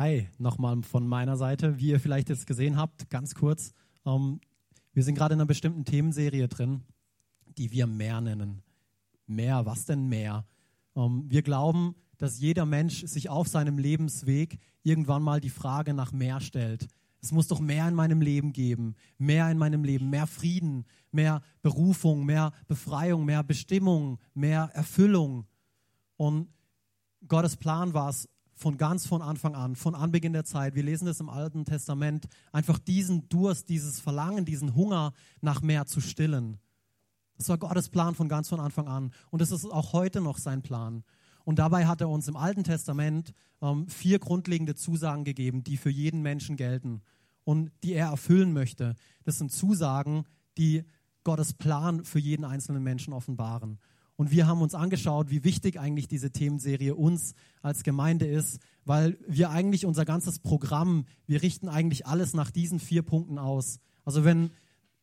Hi, nochmal von meiner Seite. Wie ihr vielleicht jetzt gesehen habt, ganz kurz, ähm, wir sind gerade in einer bestimmten Themenserie drin, die wir mehr nennen. Mehr, was denn mehr? Ähm, wir glauben, dass jeder Mensch sich auf seinem Lebensweg irgendwann mal die Frage nach mehr stellt. Es muss doch mehr in meinem Leben geben, mehr in meinem Leben, mehr Frieden, mehr Berufung, mehr Befreiung, mehr Bestimmung, mehr Erfüllung. Und Gottes Plan war es, von ganz von Anfang an, von Anbeginn der Zeit, wir lesen das im Alten Testament, einfach diesen Durst, dieses Verlangen, diesen Hunger nach mehr zu stillen. Das war Gottes Plan von ganz von Anfang an. Und das ist auch heute noch sein Plan. Und dabei hat er uns im Alten Testament ähm, vier grundlegende Zusagen gegeben, die für jeden Menschen gelten und die er erfüllen möchte. Das sind Zusagen, die Gottes Plan für jeden einzelnen Menschen offenbaren. Und wir haben uns angeschaut, wie wichtig eigentlich diese Themenserie uns als Gemeinde ist, weil wir eigentlich unser ganzes Programm, wir richten eigentlich alles nach diesen vier Punkten aus. Also wenn,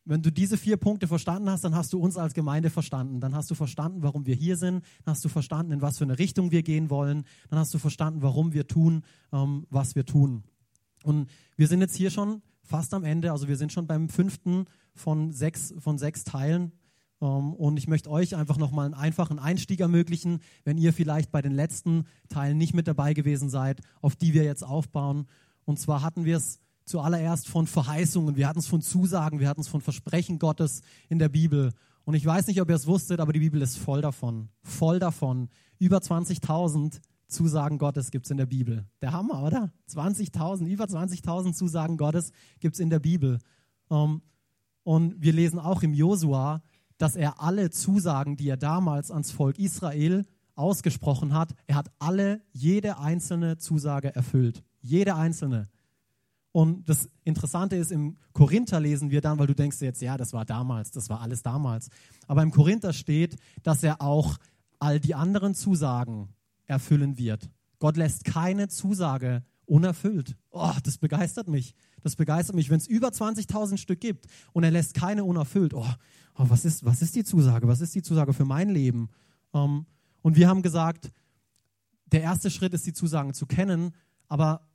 wenn du diese vier Punkte verstanden hast, dann hast du uns als Gemeinde verstanden. Dann hast du verstanden, warum wir hier sind. Dann hast du verstanden, in was für eine Richtung wir gehen wollen. Dann hast du verstanden, warum wir tun, ähm, was wir tun. Und wir sind jetzt hier schon fast am Ende. Also wir sind schon beim fünften von sechs, von sechs Teilen. Ähm, und ich möchte euch einfach nochmal einen einfachen Einstieg ermöglichen, wenn ihr vielleicht bei den letzten Teilen nicht mit dabei gewesen seid, auf die wir jetzt aufbauen. Und zwar hatten wir es zuallererst von Verheißungen, wir hatten es von Zusagen, wir hatten es von Versprechen Gottes in der Bibel. Und ich weiß nicht, ob ihr es wusstet, aber die Bibel ist voll davon. Voll davon. Über 20.000 Zusagen Gottes gibt es in der Bibel. Der Hammer, oder? 20.000, über 20.000 Zusagen Gottes gibt es in der Bibel. Ähm, und wir lesen auch im Josua, dass er alle Zusagen, die er damals ans Volk Israel ausgesprochen hat, er hat alle, jede einzelne Zusage erfüllt. Jede einzelne. Und das Interessante ist, im Korinther lesen wir dann, weil du denkst jetzt, ja, das war damals, das war alles damals. Aber im Korinther steht, dass er auch all die anderen Zusagen erfüllen wird. Gott lässt keine Zusage unerfüllt. Oh, das begeistert mich. Das begeistert mich, wenn es über 20.000 Stück gibt und er lässt keine unerfüllt. Oh, oh, was, ist, was ist die Zusage? Was ist die Zusage für mein Leben? Ähm, und wir haben gesagt, der erste Schritt ist, die Zusagen zu kennen, aber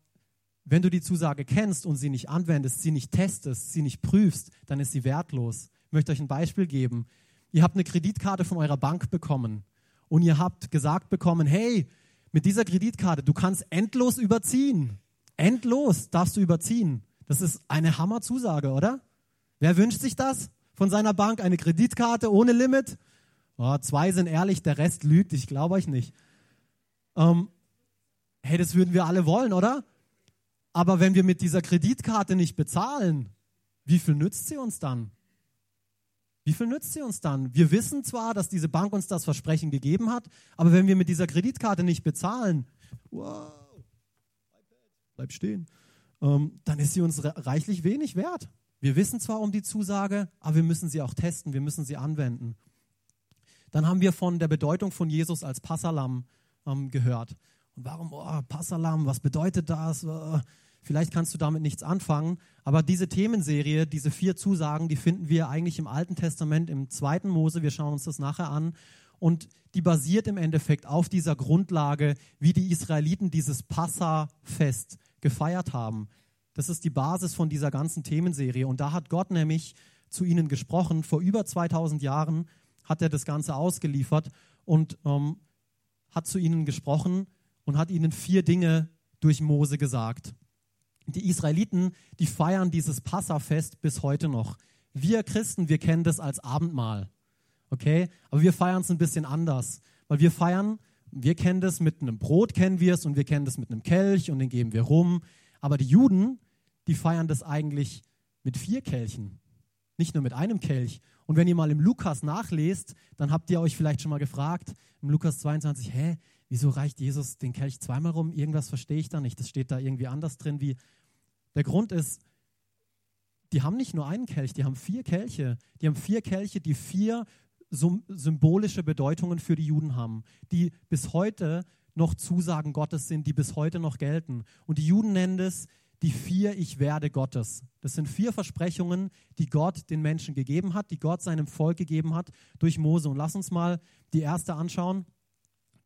wenn du die Zusage kennst und sie nicht anwendest, sie nicht testest, sie nicht prüfst, dann ist sie wertlos. Ich möchte euch ein Beispiel geben. Ihr habt eine Kreditkarte von eurer Bank bekommen und ihr habt gesagt bekommen, hey, mit dieser Kreditkarte, du kannst endlos überziehen. Endlos darfst du überziehen. Das ist eine Hammerzusage, oder? Wer wünscht sich das? Von seiner Bank, eine Kreditkarte ohne Limit. Oh, zwei sind ehrlich, der Rest lügt, ich glaube euch nicht. Ähm, hey, das würden wir alle wollen, oder? Aber wenn wir mit dieser Kreditkarte nicht bezahlen, wie viel nützt sie uns dann? Wie viel nützt sie uns dann? Wir wissen zwar, dass diese Bank uns das Versprechen gegeben hat, aber wenn wir mit dieser Kreditkarte nicht bezahlen, wow, bleib stehen, ähm, dann ist sie uns reichlich wenig wert. Wir wissen zwar um die Zusage, aber wir müssen sie auch testen, wir müssen sie anwenden. Dann haben wir von der Bedeutung von Jesus als Passalam ähm, gehört. Und warum, oh, Passalam, was bedeutet das? Äh, vielleicht kannst du damit nichts anfangen, aber diese Themenserie, diese vier Zusagen, die finden wir eigentlich im Alten Testament, im zweiten Mose, wir schauen uns das nachher an. Und die basiert im Endeffekt auf dieser Grundlage, wie die Israeliten dieses Passafest gefeiert haben. Das ist die Basis von dieser ganzen Themenserie. Und da hat Gott nämlich zu ihnen gesprochen. Vor über 2000 Jahren hat er das Ganze ausgeliefert und ähm, hat zu ihnen gesprochen und hat ihnen vier Dinge durch Mose gesagt. Die Israeliten, die feiern dieses Passafest bis heute noch. Wir Christen, wir kennen das als Abendmahl. Okay? Aber wir feiern es ein bisschen anders. Weil wir feiern, wir kennen das mit einem Brot, kennen wir es, und wir kennen das mit einem Kelch und den geben wir rum. Aber die Juden, die feiern das eigentlich mit vier Kelchen, nicht nur mit einem Kelch. Und wenn ihr mal im Lukas nachlest, dann habt ihr euch vielleicht schon mal gefragt, im Lukas 22, hä, wieso reicht Jesus den Kelch zweimal rum? Irgendwas verstehe ich da nicht. Das steht da irgendwie anders drin. Wie der Grund ist, die haben nicht nur einen Kelch, die haben vier Kelche. Die haben vier Kelche, die vier symbolische Bedeutungen für die Juden haben, die bis heute noch Zusagen Gottes sind, die bis heute noch gelten. Und die Juden nennen es die vier Ich werde Gottes. Das sind vier Versprechungen, die Gott den Menschen gegeben hat, die Gott seinem Volk gegeben hat durch Mose. Und lass uns mal die erste anschauen.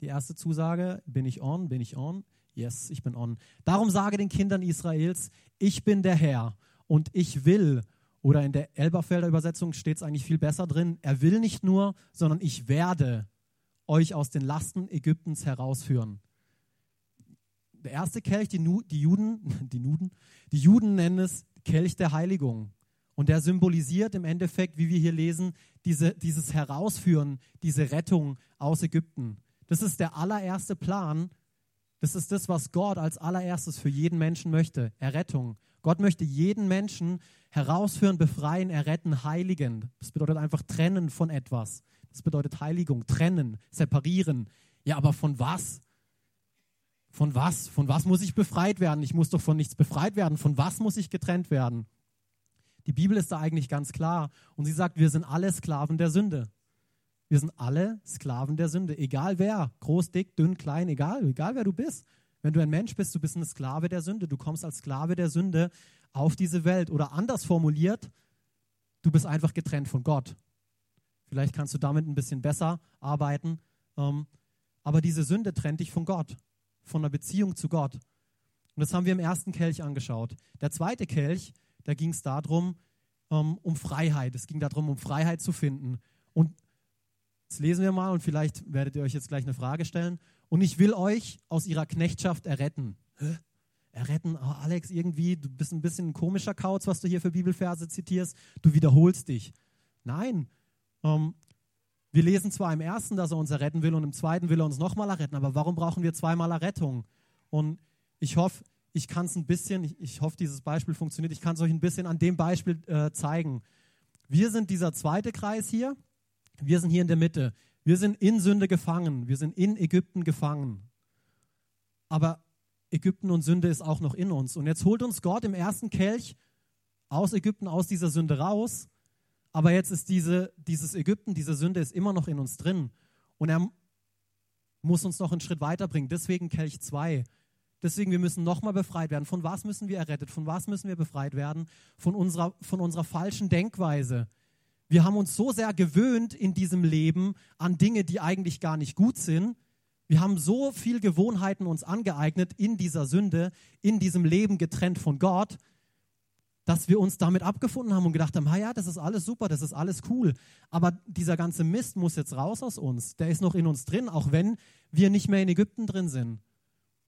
Die erste Zusage, bin ich on, bin ich on. Yes, ich bin on. Darum sage den Kindern Israels, ich bin der Herr und ich will, oder in der Elberfelder Übersetzung steht es eigentlich viel besser drin, er will nicht nur, sondern ich werde euch aus den Lasten Ägyptens herausführen. Der erste Kelch, die, nu, die Juden, die Nuden, die Juden nennen es Kelch der Heiligung. Und der symbolisiert im Endeffekt, wie wir hier lesen, diese, dieses Herausführen, diese Rettung aus Ägypten. Das ist der allererste Plan. Das ist das, was Gott als allererstes für jeden Menschen möchte. Errettung. Gott möchte jeden Menschen herausführen, befreien, erretten, heiligen. Das bedeutet einfach trennen von etwas. Das bedeutet Heiligung, trennen, separieren. Ja, aber von was? Von was? Von was muss ich befreit werden? Ich muss doch von nichts befreit werden. Von was muss ich getrennt werden? Die Bibel ist da eigentlich ganz klar und sie sagt, wir sind alle Sklaven der Sünde. Wir sind alle Sklaven der Sünde, egal wer, groß, dick, dünn, klein, egal, egal wer du bist. Wenn du ein Mensch bist, du bist ein Sklave der Sünde. Du kommst als Sklave der Sünde auf diese Welt. Oder anders formuliert, du bist einfach getrennt von Gott. Vielleicht kannst du damit ein bisschen besser arbeiten. Ähm, aber diese Sünde trennt dich von Gott, von einer Beziehung zu Gott. Und das haben wir im ersten Kelch angeschaut. Der zweite Kelch da ging es darum, um, um Freiheit. Es ging darum, um Freiheit zu finden. Und jetzt lesen wir mal und vielleicht werdet ihr euch jetzt gleich eine Frage stellen. Und ich will euch aus ihrer Knechtschaft erretten. Hä? Erretten, oh Alex, irgendwie, du bist ein bisschen ein komischer Kauz, was du hier für Bibelverse zitierst. Du wiederholst dich. Nein. Ähm, wir lesen zwar im ersten, dass er uns erretten will und im zweiten will er uns nochmal erretten, aber warum brauchen wir zweimal Errettung? Und ich hoffe, ich kann es ein bisschen, ich, ich, hoffe, dieses Beispiel funktioniert, ich kann es euch ein bisschen an dem Beispiel äh, zeigen. Wir sind dieser zweite Kreis hier, wir sind hier in der Mitte. Wir sind in Sünde gefangen, wir sind in Ägypten gefangen. Aber Ägypten und Sünde ist auch noch in uns. Und jetzt holt uns Gott im ersten Kelch aus Ägypten, aus dieser Sünde raus. Aber jetzt ist diese, dieses Ägypten, diese Sünde ist immer noch in uns drin. Und er muss uns noch einen Schritt weiterbringen. Deswegen Kelch 2. Deswegen, wir müssen nochmal befreit werden. Von was müssen wir errettet? Von was müssen wir befreit werden? Von unserer, von unserer falschen Denkweise. Wir haben uns so sehr gewöhnt in diesem Leben an Dinge, die eigentlich gar nicht gut sind. Wir haben so viel Gewohnheiten uns angeeignet in dieser Sünde, in diesem Leben getrennt von Gott, dass wir uns damit abgefunden haben und gedacht haben, ja, das ist alles super, das ist alles cool. Aber dieser ganze Mist muss jetzt raus aus uns. Der ist noch in uns drin, auch wenn wir nicht mehr in Ägypten drin sind.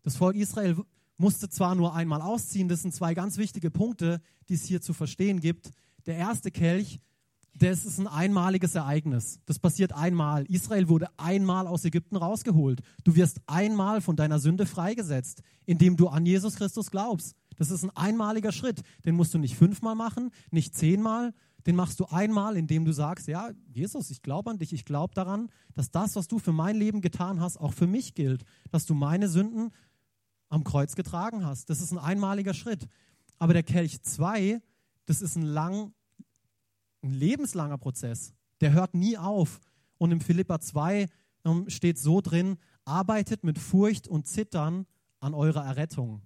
Das Volk Israel musste zwar nur einmal ausziehen, das sind zwei ganz wichtige Punkte, die es hier zu verstehen gibt. Der erste Kelch, das ist ein einmaliges Ereignis. Das passiert einmal. Israel wurde einmal aus Ägypten rausgeholt. Du wirst einmal von deiner Sünde freigesetzt, indem du an Jesus Christus glaubst. Das ist ein einmaliger Schritt. Den musst du nicht fünfmal machen, nicht zehnmal. Den machst du einmal, indem du sagst, ja, Jesus, ich glaube an dich, ich glaube daran, dass das, was du für mein Leben getan hast, auch für mich gilt. Dass du meine Sünden am Kreuz getragen hast. Das ist ein einmaliger Schritt. Aber der Kelch 2, das ist ein, lang, ein lebenslanger Prozess. Der hört nie auf. Und im Philippa 2 ähm, steht so drin, arbeitet mit Furcht und Zittern an eurer Errettung.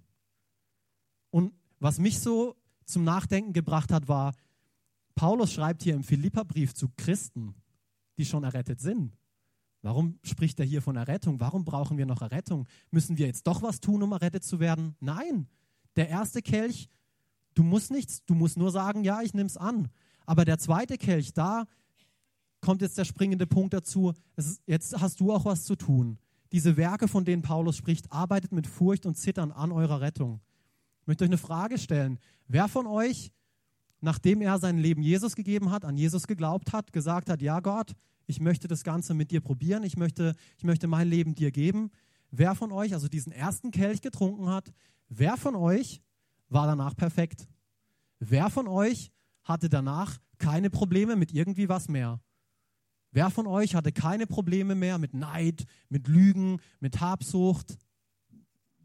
Und was mich so zum Nachdenken gebracht hat, war, Paulus schreibt hier im Philippa-Brief zu Christen, die schon errettet sind. Warum spricht er hier von Errettung? Warum brauchen wir noch Errettung? Müssen wir jetzt doch was tun, um errettet zu werden? Nein. Der erste Kelch, du musst nichts, du musst nur sagen, ja, ich nehme es an. Aber der zweite Kelch, da kommt jetzt der springende Punkt dazu, ist, jetzt hast du auch was zu tun. Diese Werke, von denen Paulus spricht, arbeitet mit Furcht und Zittern an eurer Rettung. Ich möchte euch eine Frage stellen. Wer von euch, nachdem er sein Leben Jesus gegeben hat, an Jesus geglaubt hat, gesagt hat, ja Gott, ich möchte das Ganze mit dir probieren, ich möchte, ich möchte mein Leben dir geben. Wer von euch also diesen ersten Kelch getrunken hat, wer von euch war danach perfekt? Wer von euch hatte danach keine Probleme mit irgendwie was mehr? Wer von euch hatte keine Probleme mehr mit Neid, mit Lügen, mit Habsucht?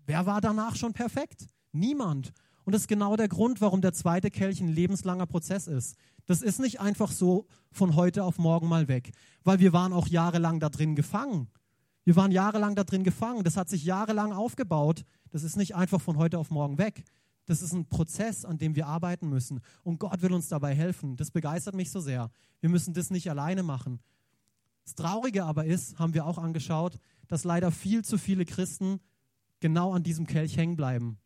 Wer war danach schon perfekt? Niemand. Und das ist genau der Grund, warum der zweite Kelch ein lebenslanger Prozess ist. Das ist nicht einfach so von heute auf morgen mal weg, weil wir waren auch jahrelang da drin gefangen. Wir waren jahrelang da drin gefangen. Das hat sich jahrelang aufgebaut. Das ist nicht einfach von heute auf morgen weg. Das ist ein Prozess, an dem wir arbeiten müssen. Und Gott will uns dabei helfen. Das begeistert mich so sehr. Wir müssen das nicht alleine machen. Das Traurige aber ist, haben wir auch angeschaut, dass leider viel zu viele Christen genau an diesem Kelch hängen bleiben.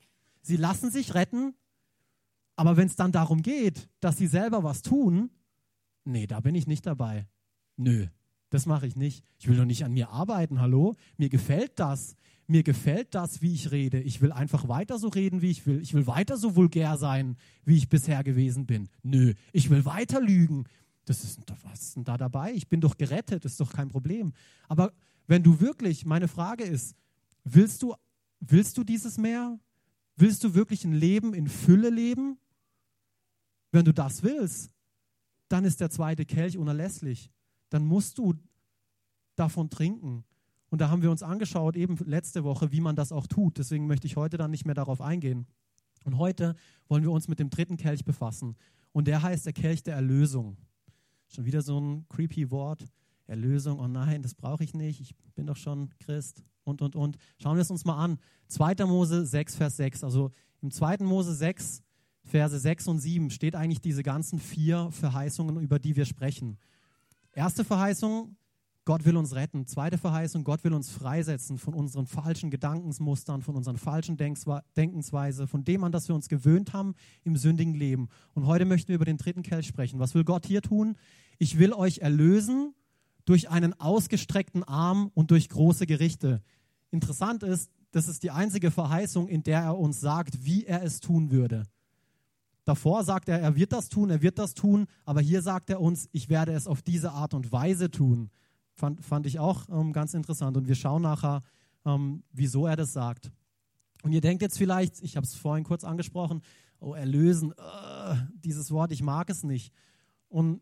Sie lassen sich retten, aber wenn es dann darum geht, dass sie selber was tun, nee, da bin ich nicht dabei. Nö, das mache ich nicht. Ich will doch nicht an mir arbeiten, hallo? Mir gefällt das. Mir gefällt das, wie ich rede. Ich will einfach weiter so reden, wie ich will. Ich will weiter so vulgär sein, wie ich bisher gewesen bin. Nö, ich will weiter lügen. Das ist, was ist denn da dabei? Ich bin doch gerettet, ist doch kein Problem. Aber wenn du wirklich, meine Frage ist, willst du, willst du dieses Meer? Willst du wirklich ein Leben in Fülle leben? Wenn du das willst, dann ist der zweite Kelch unerlässlich. Dann musst du davon trinken. Und da haben wir uns angeschaut, eben letzte Woche, wie man das auch tut. Deswegen möchte ich heute dann nicht mehr darauf eingehen. Und heute wollen wir uns mit dem dritten Kelch befassen. Und der heißt der Kelch der Erlösung. Schon wieder so ein creepy Wort. Erlösung, oh nein, das brauche ich nicht. Ich bin doch schon Christ und, und, und. Schauen wir es uns mal an. 2. Mose 6, Vers 6. Also im 2. Mose 6, Verse 6 und 7 steht eigentlich diese ganzen vier Verheißungen, über die wir sprechen. Erste Verheißung, Gott will uns retten. Zweite Verheißung, Gott will uns freisetzen von unseren falschen Gedankensmustern, von unseren falschen Denkensweise, von dem an das wir uns gewöhnt haben im sündigen Leben. Und heute möchten wir über den dritten Kelch sprechen. Was will Gott hier tun? Ich will euch erlösen durch einen ausgestreckten Arm und durch große Gerichte. Interessant ist, das ist die einzige Verheißung, in der er uns sagt, wie er es tun würde. Davor sagt er, er wird das tun, er wird das tun, aber hier sagt er uns, ich werde es auf diese Art und Weise tun. Fand, fand ich auch ähm, ganz interessant und wir schauen nachher, ähm, wieso er das sagt. Und ihr denkt jetzt vielleicht, ich habe es vorhin kurz angesprochen, oh, erlösen, uh, dieses Wort, ich mag es nicht. Und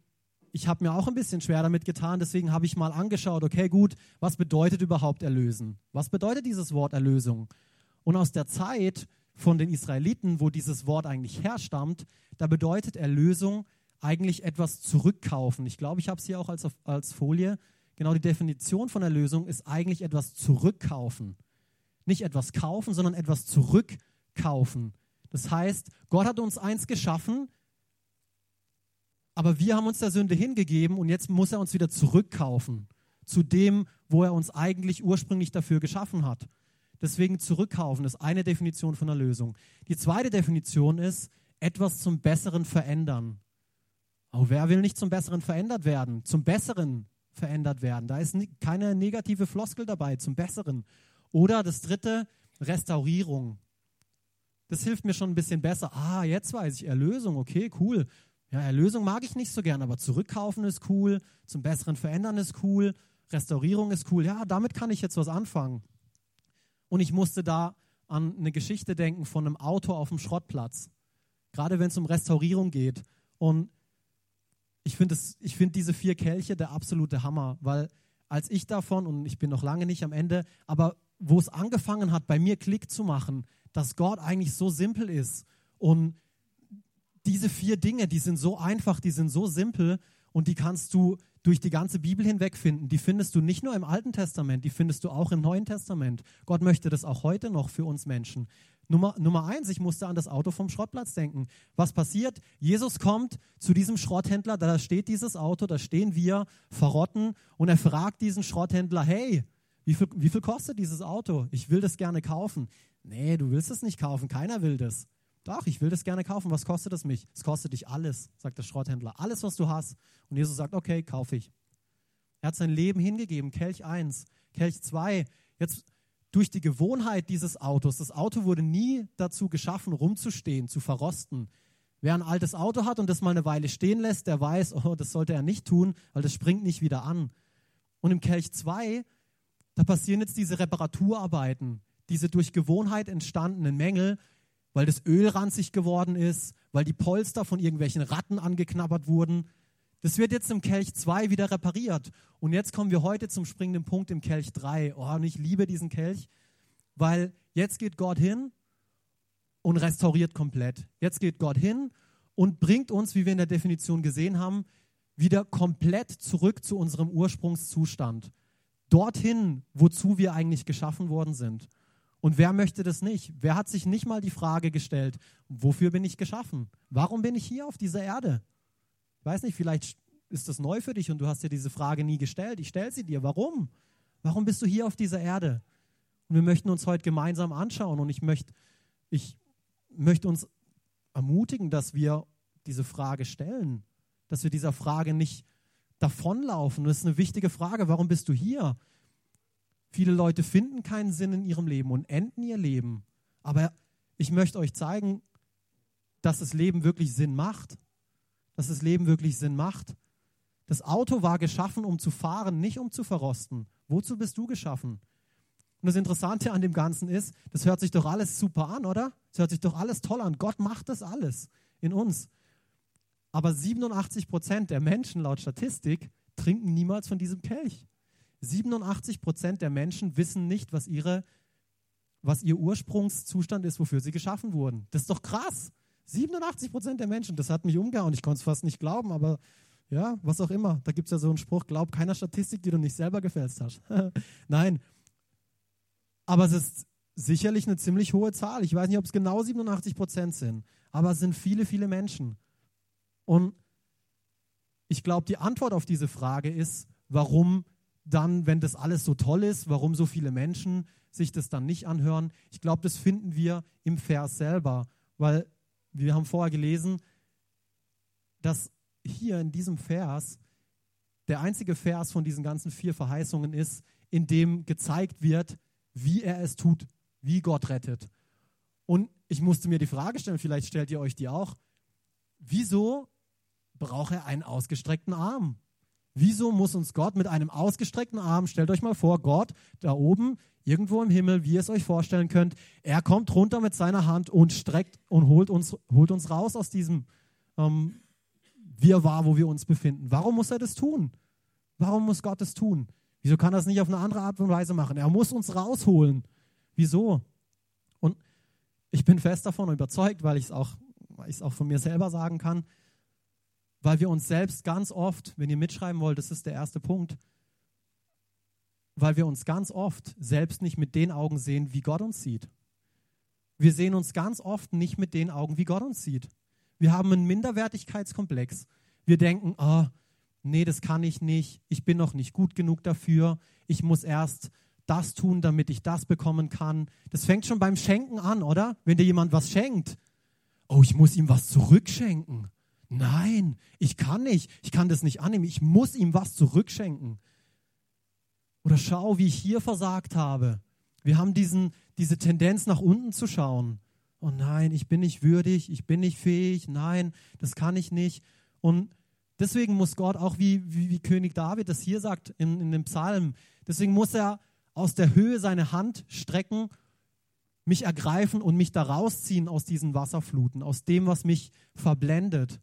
ich habe mir auch ein bisschen schwer damit getan, deswegen habe ich mal angeschaut, okay, gut, was bedeutet überhaupt erlösen? Was bedeutet dieses Wort Erlösung? Und aus der Zeit von den Israeliten, wo dieses Wort eigentlich herstammt, da bedeutet Erlösung eigentlich etwas zurückkaufen. Ich glaube, ich habe es hier auch als, als Folie. Genau die Definition von Erlösung ist eigentlich etwas zurückkaufen. Nicht etwas kaufen, sondern etwas zurückkaufen. Das heißt, Gott hat uns eins geschaffen, aber wir haben uns der Sünde hingegeben und jetzt muss er uns wieder zurückkaufen zu dem, wo er uns eigentlich ursprünglich dafür geschaffen hat. Deswegen zurückkaufen ist eine Definition von Erlösung. Die zweite Definition ist, etwas zum Besseren verändern. Auch wer will nicht zum Besseren verändert werden? Zum Besseren verändert werden. Da ist keine negative Floskel dabei, zum Besseren. Oder das dritte, Restaurierung. Das hilft mir schon ein bisschen besser. Ah, jetzt weiß ich, Erlösung, okay, cool. Ja, Erlösung mag ich nicht so gern, aber zurückkaufen ist cool, zum Besseren verändern ist cool, Restaurierung ist cool. Ja, damit kann ich jetzt was anfangen. Und ich musste da an eine Geschichte denken von einem Auto auf dem Schrottplatz. Gerade wenn es um Restaurierung geht. Und ich finde find diese vier Kelche der absolute Hammer, weil als ich davon, und ich bin noch lange nicht am Ende, aber wo es angefangen hat, bei mir Klick zu machen, dass Gott eigentlich so simpel ist und diese vier Dinge, die sind so einfach, die sind so simpel und die kannst du durch die ganze Bibel hinweg finden. Die findest du nicht nur im Alten Testament, die findest du auch im Neuen Testament. Gott möchte das auch heute noch für uns Menschen. Nummer, Nummer eins, ich musste an das Auto vom Schrottplatz denken. Was passiert? Jesus kommt zu diesem Schrotthändler, da steht dieses Auto, da stehen wir, verrotten, und er fragt diesen Schrotthändler, hey, wie viel, wie viel kostet dieses Auto? Ich will das gerne kaufen. Nee, du willst es nicht kaufen, keiner will das. Doch, ich will das gerne kaufen. Was kostet es mich? Es kostet dich alles, sagt der Schrotthändler. Alles, was du hast. Und Jesus sagt, okay, kaufe ich. Er hat sein Leben hingegeben. Kelch 1, Kelch 2. Jetzt durch die Gewohnheit dieses Autos. Das Auto wurde nie dazu geschaffen, rumzustehen, zu verrosten. Wer ein altes Auto hat und das mal eine Weile stehen lässt, der weiß, oh, das sollte er nicht tun, weil das springt nicht wieder an. Und im Kelch 2, da passieren jetzt diese Reparaturarbeiten, diese durch Gewohnheit entstandenen Mängel, weil das Öl ranzig geworden ist, weil die Polster von irgendwelchen Ratten angeknabbert wurden. Das wird jetzt im Kelch 2 wieder repariert. Und jetzt kommen wir heute zum springenden Punkt im Kelch 3. Oh, und ich liebe diesen Kelch, weil jetzt geht Gott hin und restauriert komplett. Jetzt geht Gott hin und bringt uns, wie wir in der Definition gesehen haben, wieder komplett zurück zu unserem Ursprungszustand. Dorthin, wozu wir eigentlich geschaffen worden sind. Und wer möchte das nicht? Wer hat sich nicht mal die Frage gestellt, wofür bin ich geschaffen? Warum bin ich hier auf dieser Erde? Ich weiß nicht, vielleicht ist das neu für dich und du hast dir diese Frage nie gestellt. Ich stelle sie dir. Warum? Warum bist du hier auf dieser Erde? Und wir möchten uns heute gemeinsam anschauen. Und ich möchte, ich möchte uns ermutigen, dass wir diese Frage stellen, dass wir dieser Frage nicht davonlaufen. Das ist eine wichtige Frage. Warum bist du hier? Viele Leute finden keinen Sinn in ihrem Leben und enden ihr Leben. Aber ich möchte euch zeigen, dass das Leben wirklich Sinn macht. Dass das Leben wirklich Sinn macht. Das Auto war geschaffen, um zu fahren, nicht um zu verrosten. Wozu bist du geschaffen? Und das Interessante an dem Ganzen ist, das hört sich doch alles super an, oder? Das hört sich doch alles toll an. Gott macht das alles in uns. Aber 87 Prozent der Menschen laut Statistik trinken niemals von diesem Kelch. 87 Prozent der Menschen wissen nicht, was, ihre, was ihr Ursprungszustand ist, wofür sie geschaffen wurden. Das ist doch krass. 87 Prozent der Menschen, das hat mich umgehauen. Ich konnte es fast nicht glauben, aber ja, was auch immer. Da gibt es ja so einen Spruch, glaub keiner Statistik, die du nicht selber gefälscht hast. Nein. Aber es ist sicherlich eine ziemlich hohe Zahl. Ich weiß nicht, ob es genau 87 Prozent sind, aber es sind viele, viele Menschen. Und ich glaube, die Antwort auf diese Frage ist, warum dann, wenn das alles so toll ist, warum so viele Menschen sich das dann nicht anhören. Ich glaube, das finden wir im Vers selber, weil wir haben vorher gelesen, dass hier in diesem Vers der einzige Vers von diesen ganzen vier Verheißungen ist, in dem gezeigt wird, wie er es tut, wie Gott rettet. Und ich musste mir die Frage stellen, vielleicht stellt ihr euch die auch, wieso braucht er einen ausgestreckten Arm? Wieso muss uns Gott mit einem ausgestreckten Arm, stellt euch mal vor, Gott da oben, irgendwo im Himmel, wie ihr es euch vorstellen könnt, er kommt runter mit seiner Hand und streckt und holt uns, holt uns raus aus diesem ähm, Wirrwarr, wo wir uns befinden. Warum muss er das tun? Warum muss Gott das tun? Wieso kann er das nicht auf eine andere Art und Weise machen? Er muss uns rausholen. Wieso? Und ich bin fest davon überzeugt, weil ich es auch, auch von mir selber sagen kann, weil wir uns selbst ganz oft, wenn ihr mitschreiben wollt, das ist der erste Punkt, weil wir uns ganz oft selbst nicht mit den Augen sehen, wie Gott uns sieht. Wir sehen uns ganz oft nicht mit den Augen, wie Gott uns sieht. Wir haben einen Minderwertigkeitskomplex. Wir denken, oh, nee, das kann ich nicht, ich bin noch nicht gut genug dafür, ich muss erst das tun, damit ich das bekommen kann. Das fängt schon beim Schenken an, oder? Wenn dir jemand was schenkt. Oh, ich muss ihm was zurückschenken. Nein, ich kann nicht. Ich kann das nicht annehmen. Ich muss ihm was zurückschenken. Oder schau, wie ich hier versagt habe. Wir haben diesen, diese Tendenz, nach unten zu schauen. Oh nein, ich bin nicht würdig, ich bin nicht fähig, nein, das kann ich nicht. Und deswegen muss Gott auch, wie, wie, wie König David das hier sagt in, in dem Psalm, deswegen muss er aus der Höhe seine Hand strecken, mich ergreifen und mich da rausziehen aus diesen Wasserfluten, aus dem, was mich verblendet.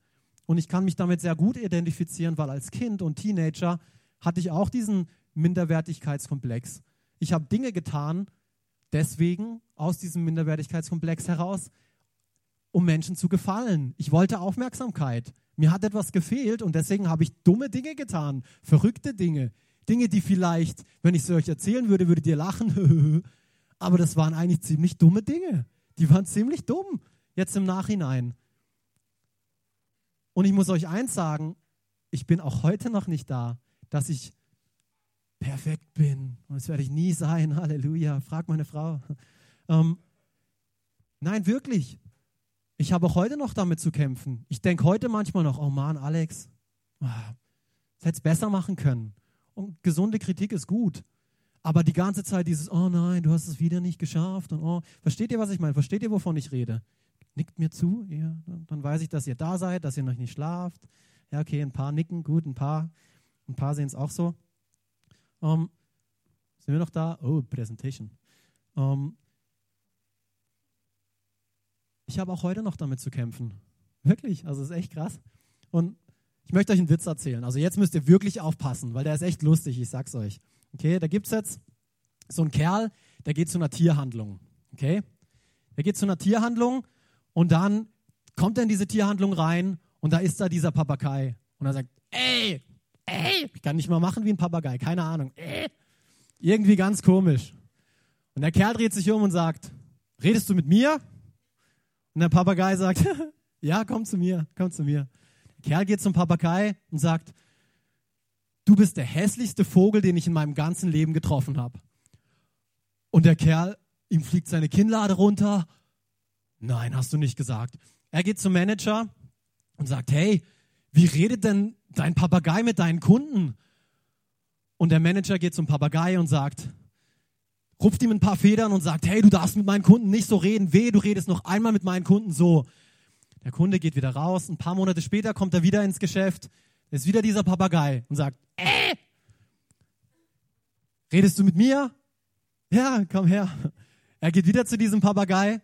Und ich kann mich damit sehr gut identifizieren, weil als Kind und Teenager hatte ich auch diesen Minderwertigkeitskomplex. Ich habe Dinge getan, deswegen aus diesem Minderwertigkeitskomplex heraus, um Menschen zu gefallen. Ich wollte Aufmerksamkeit. Mir hat etwas gefehlt und deswegen habe ich dumme Dinge getan, verrückte Dinge. Dinge, die vielleicht, wenn ich sie euch erzählen würde, würdet ihr lachen. Aber das waren eigentlich ziemlich dumme Dinge. Die waren ziemlich dumm, jetzt im Nachhinein. Und ich muss euch eins sagen, ich bin auch heute noch nicht da, dass ich perfekt bin. Und das werde ich nie sein. Halleluja. Frag meine Frau. Ähm, nein, wirklich. Ich habe auch heute noch damit zu kämpfen. Ich denke heute manchmal noch, oh Mann, Alex, ah, das hätte es besser machen können. Und gesunde Kritik ist gut. Aber die ganze Zeit dieses, oh nein, du hast es wieder nicht geschafft. Und oh, versteht ihr, was ich meine? Versteht ihr, wovon ich rede? Nickt mir zu, ja, dann weiß ich, dass ihr da seid, dass ihr noch nicht schlaft. Ja, okay, ein paar nicken, gut, ein paar, ein paar sehen es auch so. Um, ähm, sind wir noch da? Oh, Presentation. Um, ähm, ich habe auch heute noch damit zu kämpfen. Wirklich, also ist echt krass. Und ich möchte euch einen Witz erzählen. Also jetzt müsst ihr wirklich aufpassen, weil der ist echt lustig, ich sag's euch. Okay, da gibt es jetzt so einen Kerl, der geht zu einer Tierhandlung. Okay? Der geht zu einer Tierhandlung und dann kommt er in diese Tierhandlung rein und da ist da dieser Papagei. Und er sagt, ey, ey, ich kann nicht mal machen wie ein Papagei, keine Ahnung. Ey. Irgendwie ganz komisch. Und der Kerl dreht sich um und sagt, redest du mit mir? Und der Papagei sagt, ja, komm zu mir, komm zu mir. Der Kerl geht zum Papagei und sagt, du bist der hässlichste Vogel, den ich in meinem ganzen Leben getroffen habe. Und der Kerl, ihm fliegt seine Kinnlade runter. Nein, hast du nicht gesagt. Er geht zum Manager und sagt, hey, wie redet denn dein Papagei mit deinen Kunden? Und der Manager geht zum Papagei und sagt, rupft ihm ein paar Federn und sagt, hey, du darfst mit meinen Kunden nicht so reden. Weh, du redest noch einmal mit meinen Kunden so. Der Kunde geht wieder raus. Ein paar Monate später kommt er wieder ins Geschäft. Ist wieder dieser Papagei und sagt, äh, redest du mit mir? Ja, komm her. Er geht wieder zu diesem Papagei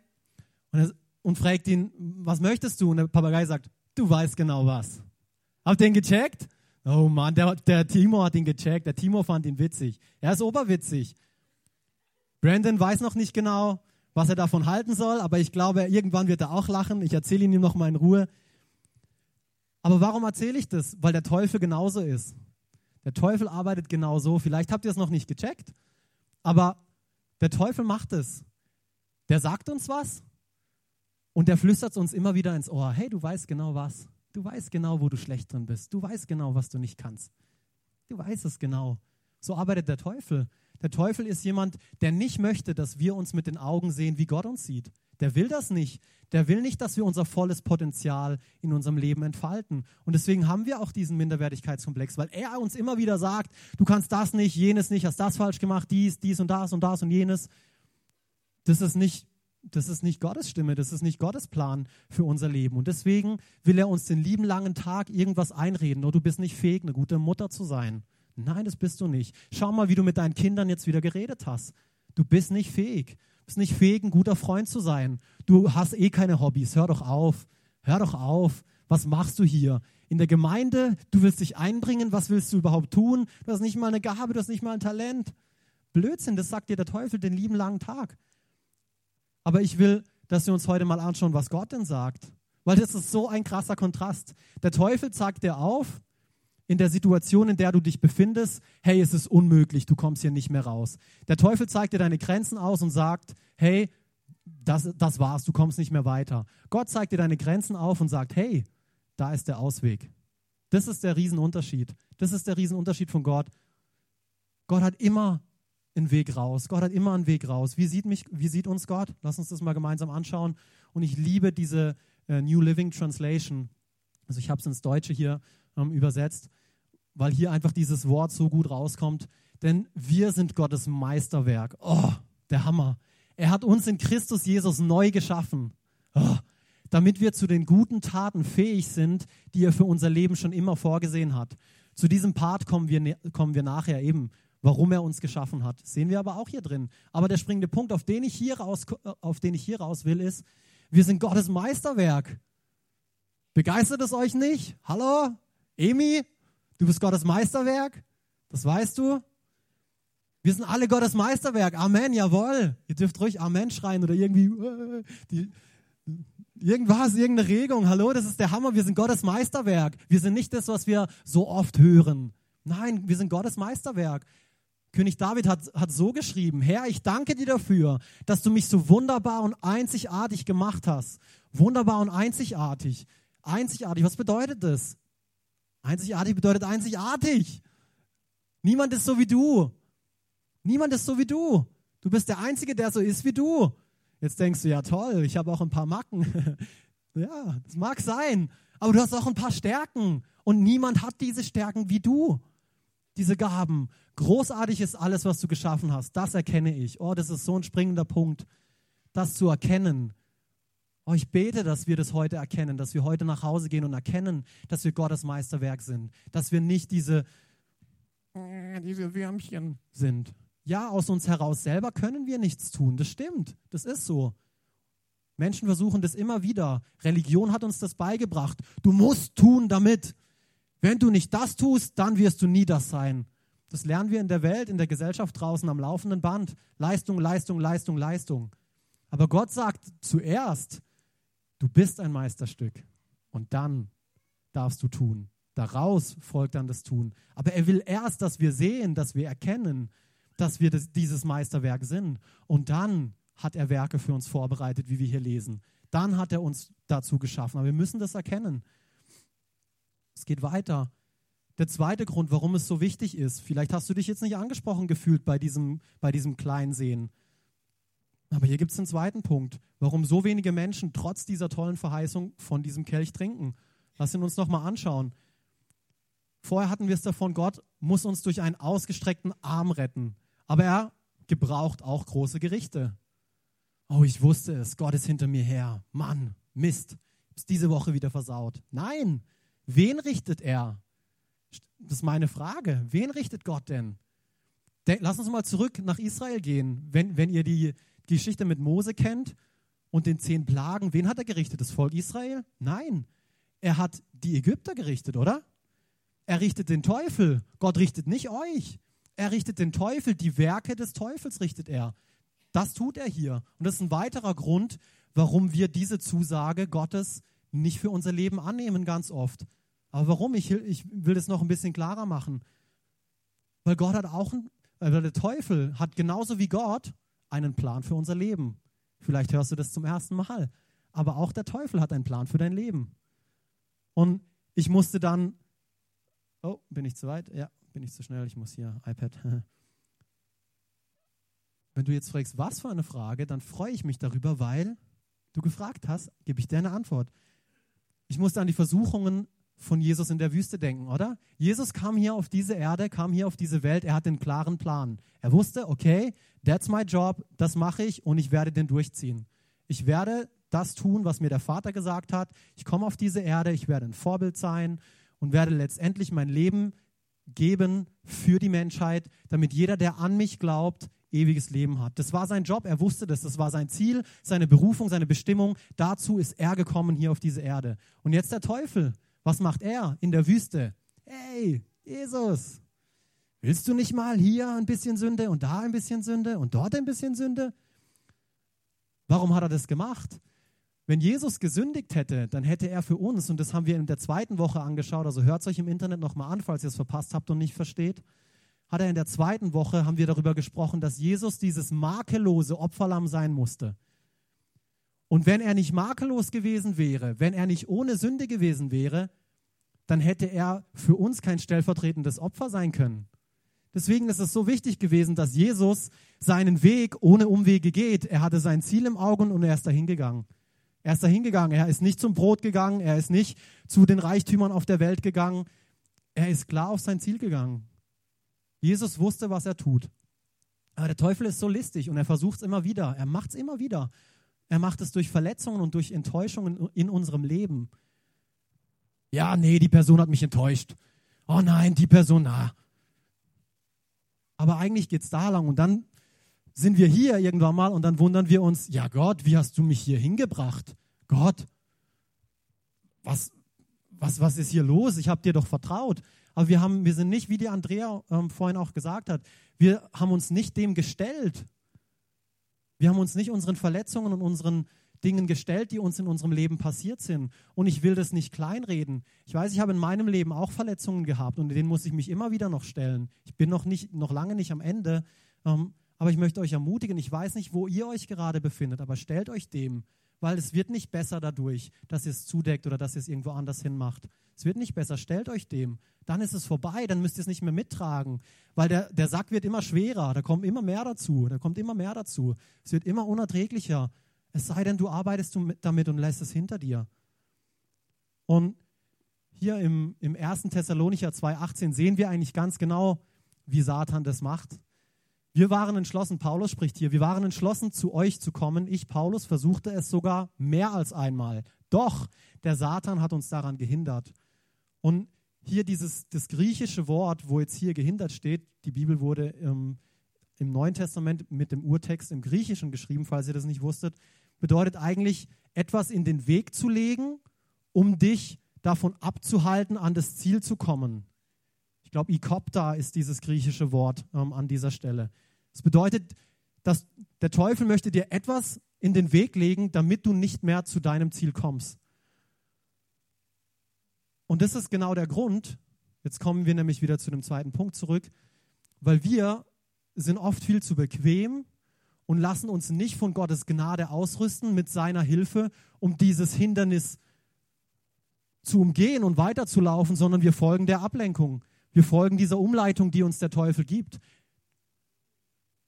und, er, und fragt ihn, was möchtest du? Und der Papagei sagt, du weißt genau was. Habt ihr ihn gecheckt? Oh Mann, der, der Timo hat ihn gecheckt. Der Timo fand ihn witzig. Er ist oberwitzig. Brandon weiß noch nicht genau, was er davon halten soll, aber ich glaube, irgendwann wird er auch lachen. Ich erzähle ihm noch mal in Ruhe. Aber warum erzähle ich das? Weil der Teufel genauso ist. Der Teufel arbeitet genauso. Vielleicht habt ihr es noch nicht gecheckt, aber der Teufel macht es. Der sagt uns was und der flüstert uns immer wieder ins Ohr. Hey, du weißt genau was. Du weißt genau, wo du schlecht drin bist. Du weißt genau, was du nicht kannst. Du weißt es genau. So arbeitet der Teufel. Der Teufel ist jemand, der nicht möchte, dass wir uns mit den Augen sehen, wie Gott uns sieht. Der will das nicht. Der will nicht, dass wir unser volles Potenzial in unserem Leben entfalten. Und deswegen haben wir auch diesen Minderwertigkeitskomplex, weil er uns immer wieder sagt, du kannst das nicht, jenes nicht, hast das falsch gemacht, dies, dies und das und das und jenes. Das ist nicht, das ist nicht Gottes Stimme, das ist nicht Gottes Plan für unser Leben. Und deswegen will er uns den lieben langen Tag irgendwas einreden. Oh, du bist nicht fähig, eine gute Mutter zu sein. Nein, das bist du nicht. Schau mal, wie du mit deinen Kindern jetzt wieder geredet hast. Du bist nicht fähig bist nicht fähig, ein guter Freund zu sein. Du hast eh keine Hobbys. Hör doch auf. Hör doch auf. Was machst du hier? In der Gemeinde, du willst dich einbringen. Was willst du überhaupt tun? Du hast nicht mal eine Gabe, du hast nicht mal ein Talent. Blödsinn, das sagt dir der Teufel den lieben langen Tag. Aber ich will, dass wir uns heute mal anschauen, was Gott denn sagt. Weil das ist so ein krasser Kontrast. Der Teufel zeigt dir auf, in der Situation, in der du dich befindest, hey, es ist unmöglich, du kommst hier nicht mehr raus. Der Teufel zeigt dir deine Grenzen aus und sagt, hey, das, das war's, du kommst nicht mehr weiter. Gott zeigt dir deine Grenzen auf und sagt, hey, da ist der Ausweg. Das ist der Riesenunterschied. Das ist der Riesenunterschied von Gott. Gott hat immer einen Weg raus. Gott hat immer einen Weg raus. Wie sieht, mich, wie sieht uns Gott? Lass uns das mal gemeinsam anschauen. Und ich liebe diese äh, New Living Translation. Also ich habe es ins Deutsche hier ähm, übersetzt, weil hier einfach dieses Wort so gut rauskommt. Denn wir sind Gottes Meisterwerk. Oh, der Hammer. Er hat uns in Christus Jesus neu geschaffen, oh, damit wir zu den guten Taten fähig sind, die er für unser Leben schon immer vorgesehen hat. Zu diesem Part kommen wir, ne, kommen wir nachher eben, warum er uns geschaffen hat. Sehen wir aber auch hier drin. Aber der springende Punkt, auf den ich hier raus, auf den ich hier raus will, ist, wir sind Gottes Meisterwerk. Begeistert es euch nicht? Hallo? Emi, du bist Gottes Meisterwerk, das weißt du. Wir sind alle Gottes Meisterwerk. Amen, jawohl. Ihr dürft ruhig Amen schreien oder irgendwie äh, die, irgendwas, irgendeine Regung. Hallo, das ist der Hammer. Wir sind Gottes Meisterwerk. Wir sind nicht das, was wir so oft hören. Nein, wir sind Gottes Meisterwerk. König David hat, hat so geschrieben, Herr, ich danke dir dafür, dass du mich so wunderbar und einzigartig gemacht hast. Wunderbar und einzigartig. Einzigartig, was bedeutet das? Einzigartig bedeutet einzigartig. Niemand ist so wie du. Niemand ist so wie du. Du bist der Einzige, der so ist wie du. Jetzt denkst du, ja toll, ich habe auch ein paar Macken. ja, das mag sein. Aber du hast auch ein paar Stärken. Und niemand hat diese Stärken wie du. Diese Gaben. Großartig ist alles, was du geschaffen hast. Das erkenne ich. Oh, das ist so ein springender Punkt. Das zu erkennen. Oh, ich bete, dass wir das heute erkennen, dass wir heute nach Hause gehen und erkennen, dass wir Gottes Meisterwerk sind, dass wir nicht diese, äh, diese Würmchen sind. Ja, aus uns heraus selber können wir nichts tun, das stimmt, das ist so. Menschen versuchen das immer wieder. Religion hat uns das beigebracht. Du musst tun damit. Wenn du nicht das tust, dann wirst du nie das sein. Das lernen wir in der Welt, in der Gesellschaft draußen am laufenden Band. Leistung, Leistung, Leistung, Leistung. Aber Gott sagt zuerst, Du bist ein Meisterstück und dann darfst du tun. Daraus folgt dann das Tun. Aber er will erst, dass wir sehen, dass wir erkennen, dass wir das, dieses Meisterwerk sind. Und dann hat er Werke für uns vorbereitet, wie wir hier lesen. Dann hat er uns dazu geschaffen. Aber wir müssen das erkennen. Es geht weiter. Der zweite Grund, warum es so wichtig ist, vielleicht hast du dich jetzt nicht angesprochen gefühlt bei diesem, bei diesem kleinen Sehen. Aber hier gibt es einen zweiten Punkt, warum so wenige Menschen trotz dieser tollen Verheißung von diesem Kelch trinken. Lass ihn uns nochmal anschauen. Vorher hatten wir es davon, Gott muss uns durch einen ausgestreckten Arm retten. Aber er gebraucht auch große Gerichte. Oh, ich wusste es, Gott ist hinter mir her. Mann, Mist, ist diese Woche wieder versaut. Nein, wen richtet er? Das ist meine Frage. Wen richtet Gott denn? Lass uns mal zurück nach Israel gehen. Wenn, wenn ihr die Geschichte mit Mose kennt und den zehn Plagen, wen hat er gerichtet? Das Volk Israel? Nein, er hat die Ägypter gerichtet, oder? Er richtet den Teufel. Gott richtet nicht euch. Er richtet den Teufel. Die Werke des Teufels richtet er. Das tut er hier. Und das ist ein weiterer Grund, warum wir diese Zusage Gottes nicht für unser Leben annehmen, ganz oft. Aber warum? Ich, ich will das noch ein bisschen klarer machen. Weil Gott hat auch, äh, der Teufel hat genauso wie Gott einen Plan für unser Leben. Vielleicht hörst du das zum ersten Mal. Aber auch der Teufel hat einen Plan für dein Leben. Und ich musste dann, oh, bin ich zu weit? Ja, bin ich zu schnell? Ich muss hier, iPad. Wenn du jetzt fragst, was für eine Frage, dann freue ich mich darüber, weil du gefragt hast, gebe ich dir eine Antwort. Ich musste an die Versuchungen von Jesus in der Wüste denken, oder? Jesus kam hier auf diese Erde, kam hier auf diese Welt, er hat einen klaren Plan. Er wusste, okay, that's my job, das mache ich und ich werde den durchziehen. Ich werde das tun, was mir der Vater gesagt hat. Ich komme auf diese Erde, ich werde ein Vorbild sein und werde letztendlich mein Leben geben für die Menschheit, damit jeder, der an mich glaubt, ewiges Leben hat. Das war sein Job, er wusste das, das war sein Ziel, seine Berufung, seine Bestimmung. Dazu ist er gekommen hier auf diese Erde. Und jetzt der Teufel, was macht er in der Wüste? Hey, Jesus, willst du nicht mal hier ein bisschen Sünde und da ein bisschen Sünde und dort ein bisschen Sünde? Warum hat er das gemacht? Wenn Jesus gesündigt hätte, dann hätte er für uns, und das haben wir in der zweiten Woche angeschaut, also hört es euch im Internet nochmal an, falls ihr es verpasst habt und nicht versteht, hat er in der zweiten Woche, haben wir darüber gesprochen, dass Jesus dieses makellose Opferlamm sein musste. Und wenn er nicht makellos gewesen wäre, wenn er nicht ohne Sünde gewesen wäre, dann hätte er für uns kein stellvertretendes Opfer sein können. Deswegen ist es so wichtig gewesen, dass Jesus seinen Weg ohne Umwege geht. Er hatte sein Ziel im Auge und er ist dahin gegangen. Er ist dahin gegangen. Er ist nicht zum Brot gegangen. Er ist nicht zu den Reichtümern auf der Welt gegangen. Er ist klar auf sein Ziel gegangen. Jesus wusste, was er tut. Aber der Teufel ist so listig und er versucht es immer wieder. Er macht es immer wieder. Er macht es durch Verletzungen und durch Enttäuschungen in unserem Leben. Ja, nee, die Person hat mich enttäuscht. Oh nein, die Person, na. Aber eigentlich geht es da lang und dann sind wir hier irgendwann mal und dann wundern wir uns, ja Gott, wie hast du mich hier hingebracht? Gott, was, was, was ist hier los? Ich habe dir doch vertraut. Aber wir, haben, wir sind nicht, wie die Andrea ähm, vorhin auch gesagt hat, wir haben uns nicht dem gestellt. Wir haben uns nicht unseren Verletzungen und unseren Dingen gestellt, die uns in unserem Leben passiert sind. Und ich will das nicht kleinreden. Ich weiß, ich habe in meinem Leben auch Verletzungen gehabt und denen muss ich mich immer wieder noch stellen. Ich bin noch, nicht, noch lange nicht am Ende. Ähm, aber ich möchte euch ermutigen, ich weiß nicht, wo ihr euch gerade befindet, aber stellt euch dem, weil es wird nicht besser dadurch, dass ihr es zudeckt oder dass ihr es irgendwo anders hinmacht. Es wird nicht besser, stellt euch dem. Dann ist es vorbei, dann müsst ihr es nicht mehr mittragen, weil der, der Sack wird immer schwerer, da kommt immer mehr dazu, da kommt immer mehr dazu. Es wird immer unerträglicher, es sei denn, du arbeitest damit und lässt es hinter dir. Und hier im, im 1. Thessalonicher 2,18 sehen wir eigentlich ganz genau, wie Satan das macht. Wir waren entschlossen, Paulus spricht hier, wir waren entschlossen, zu euch zu kommen. Ich, Paulus, versuchte es sogar mehr als einmal. Doch der Satan hat uns daran gehindert. Und hier dieses das griechische Wort, wo jetzt hier gehindert steht, die Bibel wurde im, im Neuen Testament mit dem Urtext im Griechischen geschrieben, falls ihr das nicht wusstet, bedeutet eigentlich etwas in den Weg zu legen, um dich davon abzuhalten, an das Ziel zu kommen glaube, Ikopta ist dieses griechische Wort ähm, an dieser Stelle. Es das bedeutet, dass der Teufel möchte dir etwas in den Weg legen, damit du nicht mehr zu deinem Ziel kommst. Und das ist genau der Grund, jetzt kommen wir nämlich wieder zu dem zweiten Punkt zurück, weil wir sind oft viel zu bequem und lassen uns nicht von Gottes Gnade ausrüsten mit seiner Hilfe, um dieses Hindernis zu umgehen und weiterzulaufen, sondern wir folgen der Ablenkung. Wir folgen dieser Umleitung, die uns der Teufel gibt.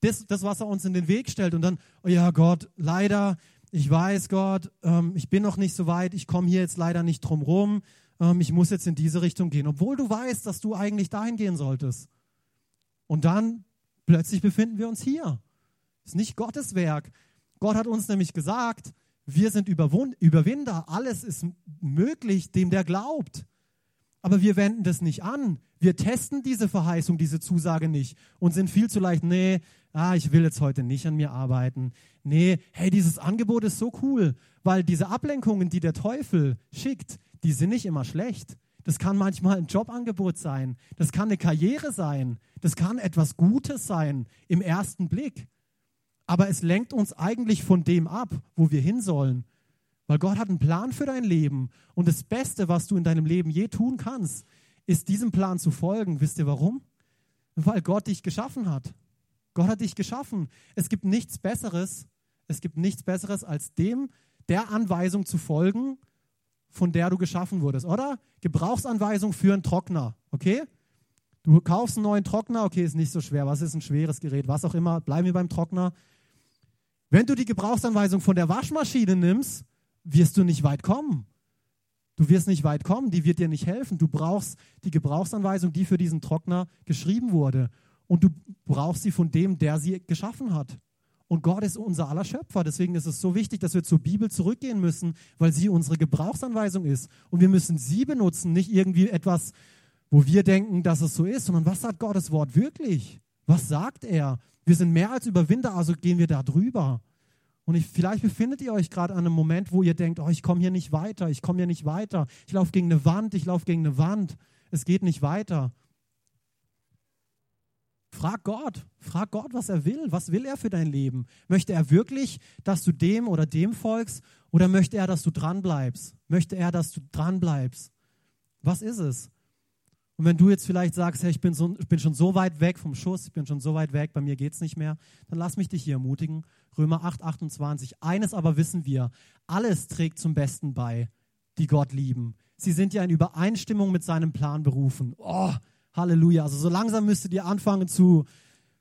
das, das, was er uns in den Weg stellt. Und dann, oh ja Gott, leider, ich weiß Gott, ähm, ich bin noch nicht so weit, ich komme hier jetzt leider nicht drum rum, ähm, ich muss jetzt in diese Richtung gehen, obwohl du weißt, dass du eigentlich dahin gehen solltest. Und dann plötzlich befinden wir uns hier. Das ist nicht Gottes Werk. Gott hat uns nämlich gesagt, wir sind Überwinder, alles ist möglich dem, der glaubt. Aber wir wenden das nicht an. Wir testen diese Verheißung, diese Zusage nicht und sind viel zu leicht, nee, ah, ich will jetzt heute nicht an mir arbeiten. Nee, hey, dieses Angebot ist so cool, weil diese Ablenkungen, die der Teufel schickt, die sind nicht immer schlecht. Das kann manchmal ein Jobangebot sein, das kann eine Karriere sein, das kann etwas Gutes sein im ersten Blick. Aber es lenkt uns eigentlich von dem ab, wo wir hin sollen. Weil Gott hat einen Plan für dein Leben. Und das Beste, was du in deinem Leben je tun kannst, ist diesem Plan zu folgen. Wisst ihr warum? Weil Gott dich geschaffen hat. Gott hat dich geschaffen. Es gibt nichts Besseres. Es gibt nichts Besseres, als dem der Anweisung zu folgen, von der du geschaffen wurdest, oder? Gebrauchsanweisung für einen Trockner, okay? Du kaufst einen neuen Trockner, okay, ist nicht so schwer. Was ist ein schweres Gerät? Was auch immer, bleiben wir beim Trockner. Wenn du die Gebrauchsanweisung von der Waschmaschine nimmst, wirst du nicht weit kommen. Du wirst nicht weit kommen, die wird dir nicht helfen. Du brauchst die Gebrauchsanweisung, die für diesen Trockner geschrieben wurde. Und du brauchst sie von dem, der sie geschaffen hat. Und Gott ist unser aller Schöpfer. Deswegen ist es so wichtig, dass wir zur Bibel zurückgehen müssen, weil sie unsere Gebrauchsanweisung ist. Und wir müssen sie benutzen, nicht irgendwie etwas, wo wir denken, dass es so ist, sondern was sagt Gottes Wort wirklich? Was sagt er? Wir sind mehr als Überwinder, also gehen wir da drüber. Und ich, vielleicht befindet ihr euch gerade an einem Moment, wo ihr denkt, oh, ich komme hier nicht weiter, ich komme hier nicht weiter, ich laufe gegen eine Wand, ich laufe gegen eine Wand, es geht nicht weiter. Frag Gott, frag Gott, was er will. Was will er für dein Leben? Möchte er wirklich, dass du dem oder dem folgst oder möchte er, dass du dranbleibst? Möchte er, dass du dranbleibst? Was ist es? Und wenn du jetzt vielleicht sagst, hey, ich bin, so, ich bin schon so weit weg vom Schuss, ich bin schon so weit weg, bei mir geht es nicht mehr, dann lass mich dich hier ermutigen. Römer 8, 28. Eines aber wissen wir, alles trägt zum Besten bei, die Gott lieben. Sie sind ja in Übereinstimmung mit seinem Plan berufen. Oh, Halleluja. Also so langsam müsstet ihr anfangen zu,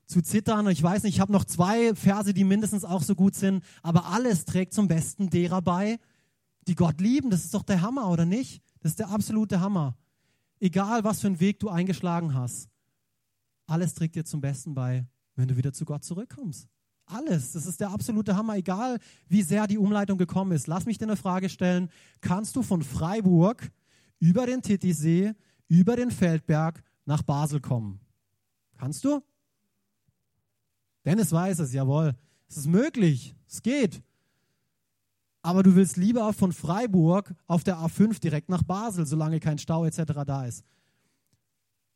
zu zittern. Ich weiß nicht, ich habe noch zwei Verse, die mindestens auch so gut sind, aber alles trägt zum Besten derer bei, die Gott lieben. Das ist doch der Hammer, oder nicht? Das ist der absolute Hammer. Egal, was für einen Weg du eingeschlagen hast, alles trägt dir zum Besten bei, wenn du wieder zu Gott zurückkommst. Alles. Das ist der absolute Hammer, egal wie sehr die Umleitung gekommen ist. Lass mich dir eine Frage stellen. Kannst du von Freiburg über den Titisee, über den Feldberg nach Basel kommen? Kannst du? Dennis weiß es, jawohl. Es ist möglich. Es geht aber du willst lieber von Freiburg auf der A5 direkt nach Basel, solange kein Stau etc. da ist.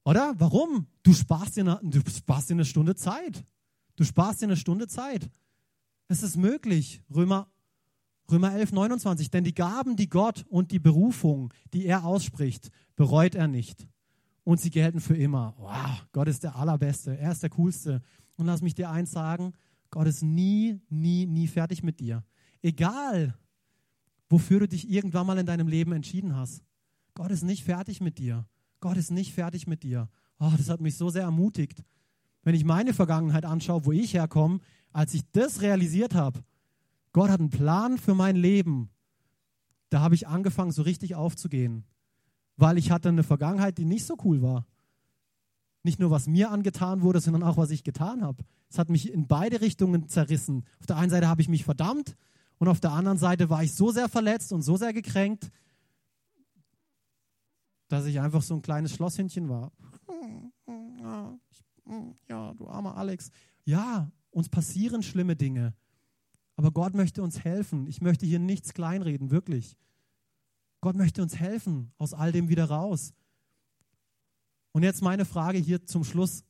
Oder? Warum? Du sparst dir eine, du sparst dir eine Stunde Zeit. Du sparst dir eine Stunde Zeit. Es ist möglich. Römer, Römer 11, 29. Denn die Gaben, die Gott und die Berufung, die er ausspricht, bereut er nicht. Und sie gelten für immer. Wow, Gott ist der Allerbeste. Er ist der Coolste. Und lass mich dir eins sagen: Gott ist nie, nie, nie fertig mit dir. Egal, wofür du dich irgendwann mal in deinem Leben entschieden hast. Gott ist nicht fertig mit dir. Gott ist nicht fertig mit dir. Oh, das hat mich so sehr ermutigt. Wenn ich meine Vergangenheit anschaue, wo ich herkomme, als ich das realisiert habe, Gott hat einen Plan für mein Leben, da habe ich angefangen, so richtig aufzugehen. Weil ich hatte eine Vergangenheit, die nicht so cool war. Nicht nur, was mir angetan wurde, sondern auch, was ich getan habe. Es hat mich in beide Richtungen zerrissen. Auf der einen Seite habe ich mich verdammt und auf der anderen Seite war ich so sehr verletzt und so sehr gekränkt, dass ich einfach so ein kleines Schlosshündchen war. Ja, du armer Alex. Ja, uns passieren schlimme Dinge. Aber Gott möchte uns helfen. Ich möchte hier nichts kleinreden, wirklich. Gott möchte uns helfen, aus all dem wieder raus. Und jetzt meine Frage hier zum Schluss,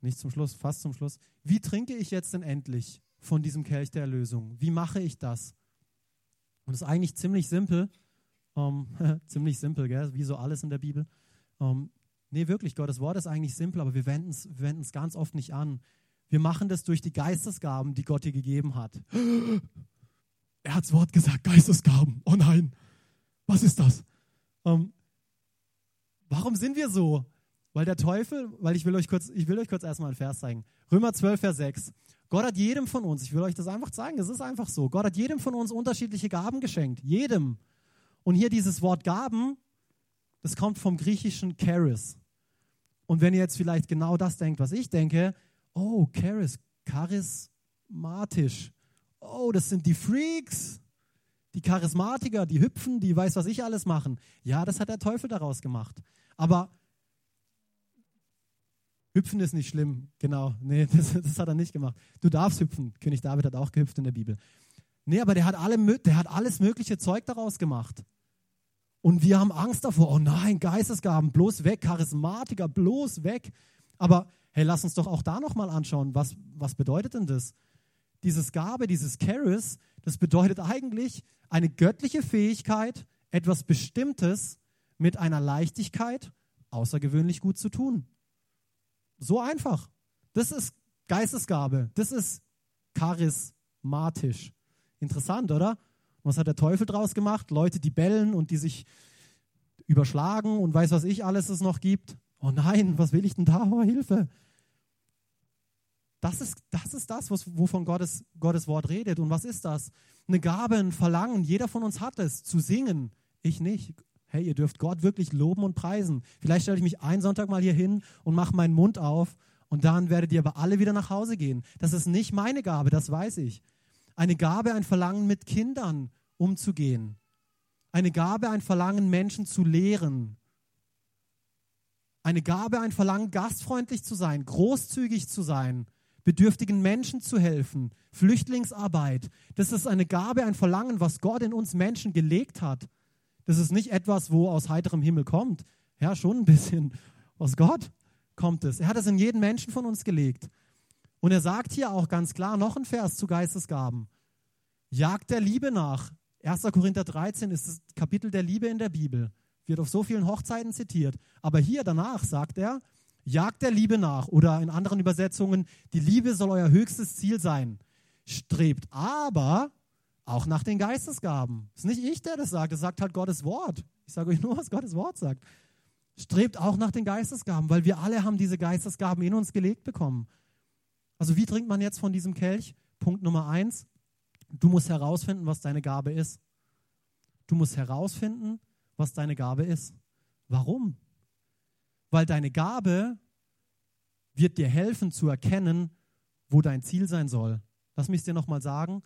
nicht zum Schluss, fast zum Schluss. Wie trinke ich jetzt denn endlich? von diesem Kelch der Erlösung. Wie mache ich das? Und es ist eigentlich ziemlich simpel. Ähm, ziemlich simpel, gell? wie so alles in der Bibel. Ähm, nee, wirklich, Gottes Wort ist eigentlich simpel, aber wir wenden es ganz oft nicht an. Wir machen das durch die Geistesgaben, die Gott dir gegeben hat. Er hat das Wort gesagt, Geistesgaben. Oh nein, was ist das? Ähm, warum sind wir so? Weil der Teufel, weil ich will euch kurz, ich will euch kurz erstmal einen Vers zeigen. Römer 12, Vers 6. Gott hat jedem von uns, ich will euch das einfach zeigen, es ist einfach so. Gott hat jedem von uns unterschiedliche Gaben geschenkt. Jedem. Und hier dieses Wort Gaben, das kommt vom griechischen Charis. Und wenn ihr jetzt vielleicht genau das denkt, was ich denke, oh, Charis, charismatisch. Oh, das sind die Freaks, die Charismatiker, die hüpfen, die weiß, was ich alles machen. Ja, das hat der Teufel daraus gemacht. Aber hüpfen ist nicht schlimm, genau. Nee, das, das hat er nicht gemacht. Du darfst hüpfen. König David hat auch gehüpft in der Bibel. Nee, aber der hat, alle, der hat alles mögliche Zeug daraus gemacht. Und wir haben Angst davor. Oh nein, Geistesgaben, bloß weg, Charismatiker, bloß weg. Aber hey, lass uns doch auch da nochmal anschauen, was, was bedeutet denn das? Dieses Gabe, dieses Charis, das bedeutet eigentlich eine göttliche Fähigkeit, etwas Bestimmtes mit einer Leichtigkeit außergewöhnlich gut zu tun. So einfach. Das ist Geistesgabe. Das ist charismatisch. Interessant, oder? Was hat der Teufel draus gemacht? Leute, die bellen und die sich überschlagen und weiß, was ich alles es noch gibt. Oh nein, was will ich denn da? Oh, Hilfe. Das ist das, ist das was, wovon Gottes, Gottes Wort redet. Und was ist das? Eine Gabe, ein Verlangen. Jeder von uns hat es, zu singen. Ich nicht. Hey, ihr dürft Gott wirklich loben und preisen. Vielleicht stelle ich mich einen Sonntag mal hier hin und mache meinen Mund auf und dann werdet ihr aber alle wieder nach Hause gehen. Das ist nicht meine Gabe, das weiß ich eine Gabe, ein Verlangen mit Kindern umzugehen. Eine Gabe, ein Verlangen, Menschen zu lehren. Eine Gabe, ein Verlangen, gastfreundlich zu sein, großzügig zu sein, bedürftigen Menschen zu helfen, Flüchtlingsarbeit. Das ist eine Gabe, ein Verlangen, was Gott in uns Menschen gelegt hat. Das ist nicht etwas, wo aus heiterem Himmel kommt. Ja, schon ein bisschen aus Gott kommt es. Er hat es in jeden Menschen von uns gelegt. Und er sagt hier auch ganz klar noch ein Vers zu Geistesgaben. Jagt der Liebe nach. 1. Korinther 13 ist das Kapitel der Liebe in der Bibel. Wird auf so vielen Hochzeiten zitiert. Aber hier danach sagt er, jagt der Liebe nach. Oder in anderen Übersetzungen, die Liebe soll euer höchstes Ziel sein. Strebt aber auch nach den Geistesgaben. Ist nicht ich, der das sagt, das sagt halt Gottes Wort. Ich sage euch nur, was Gottes Wort sagt. Strebt auch nach den Geistesgaben, weil wir alle haben diese Geistesgaben in uns gelegt bekommen. Also wie trinkt man jetzt von diesem Kelch? Punkt Nummer eins, du musst herausfinden, was deine Gabe ist. Du musst herausfinden, was deine Gabe ist. Warum? Weil deine Gabe wird dir helfen zu erkennen, wo dein Ziel sein soll. Lass mich es dir nochmal sagen.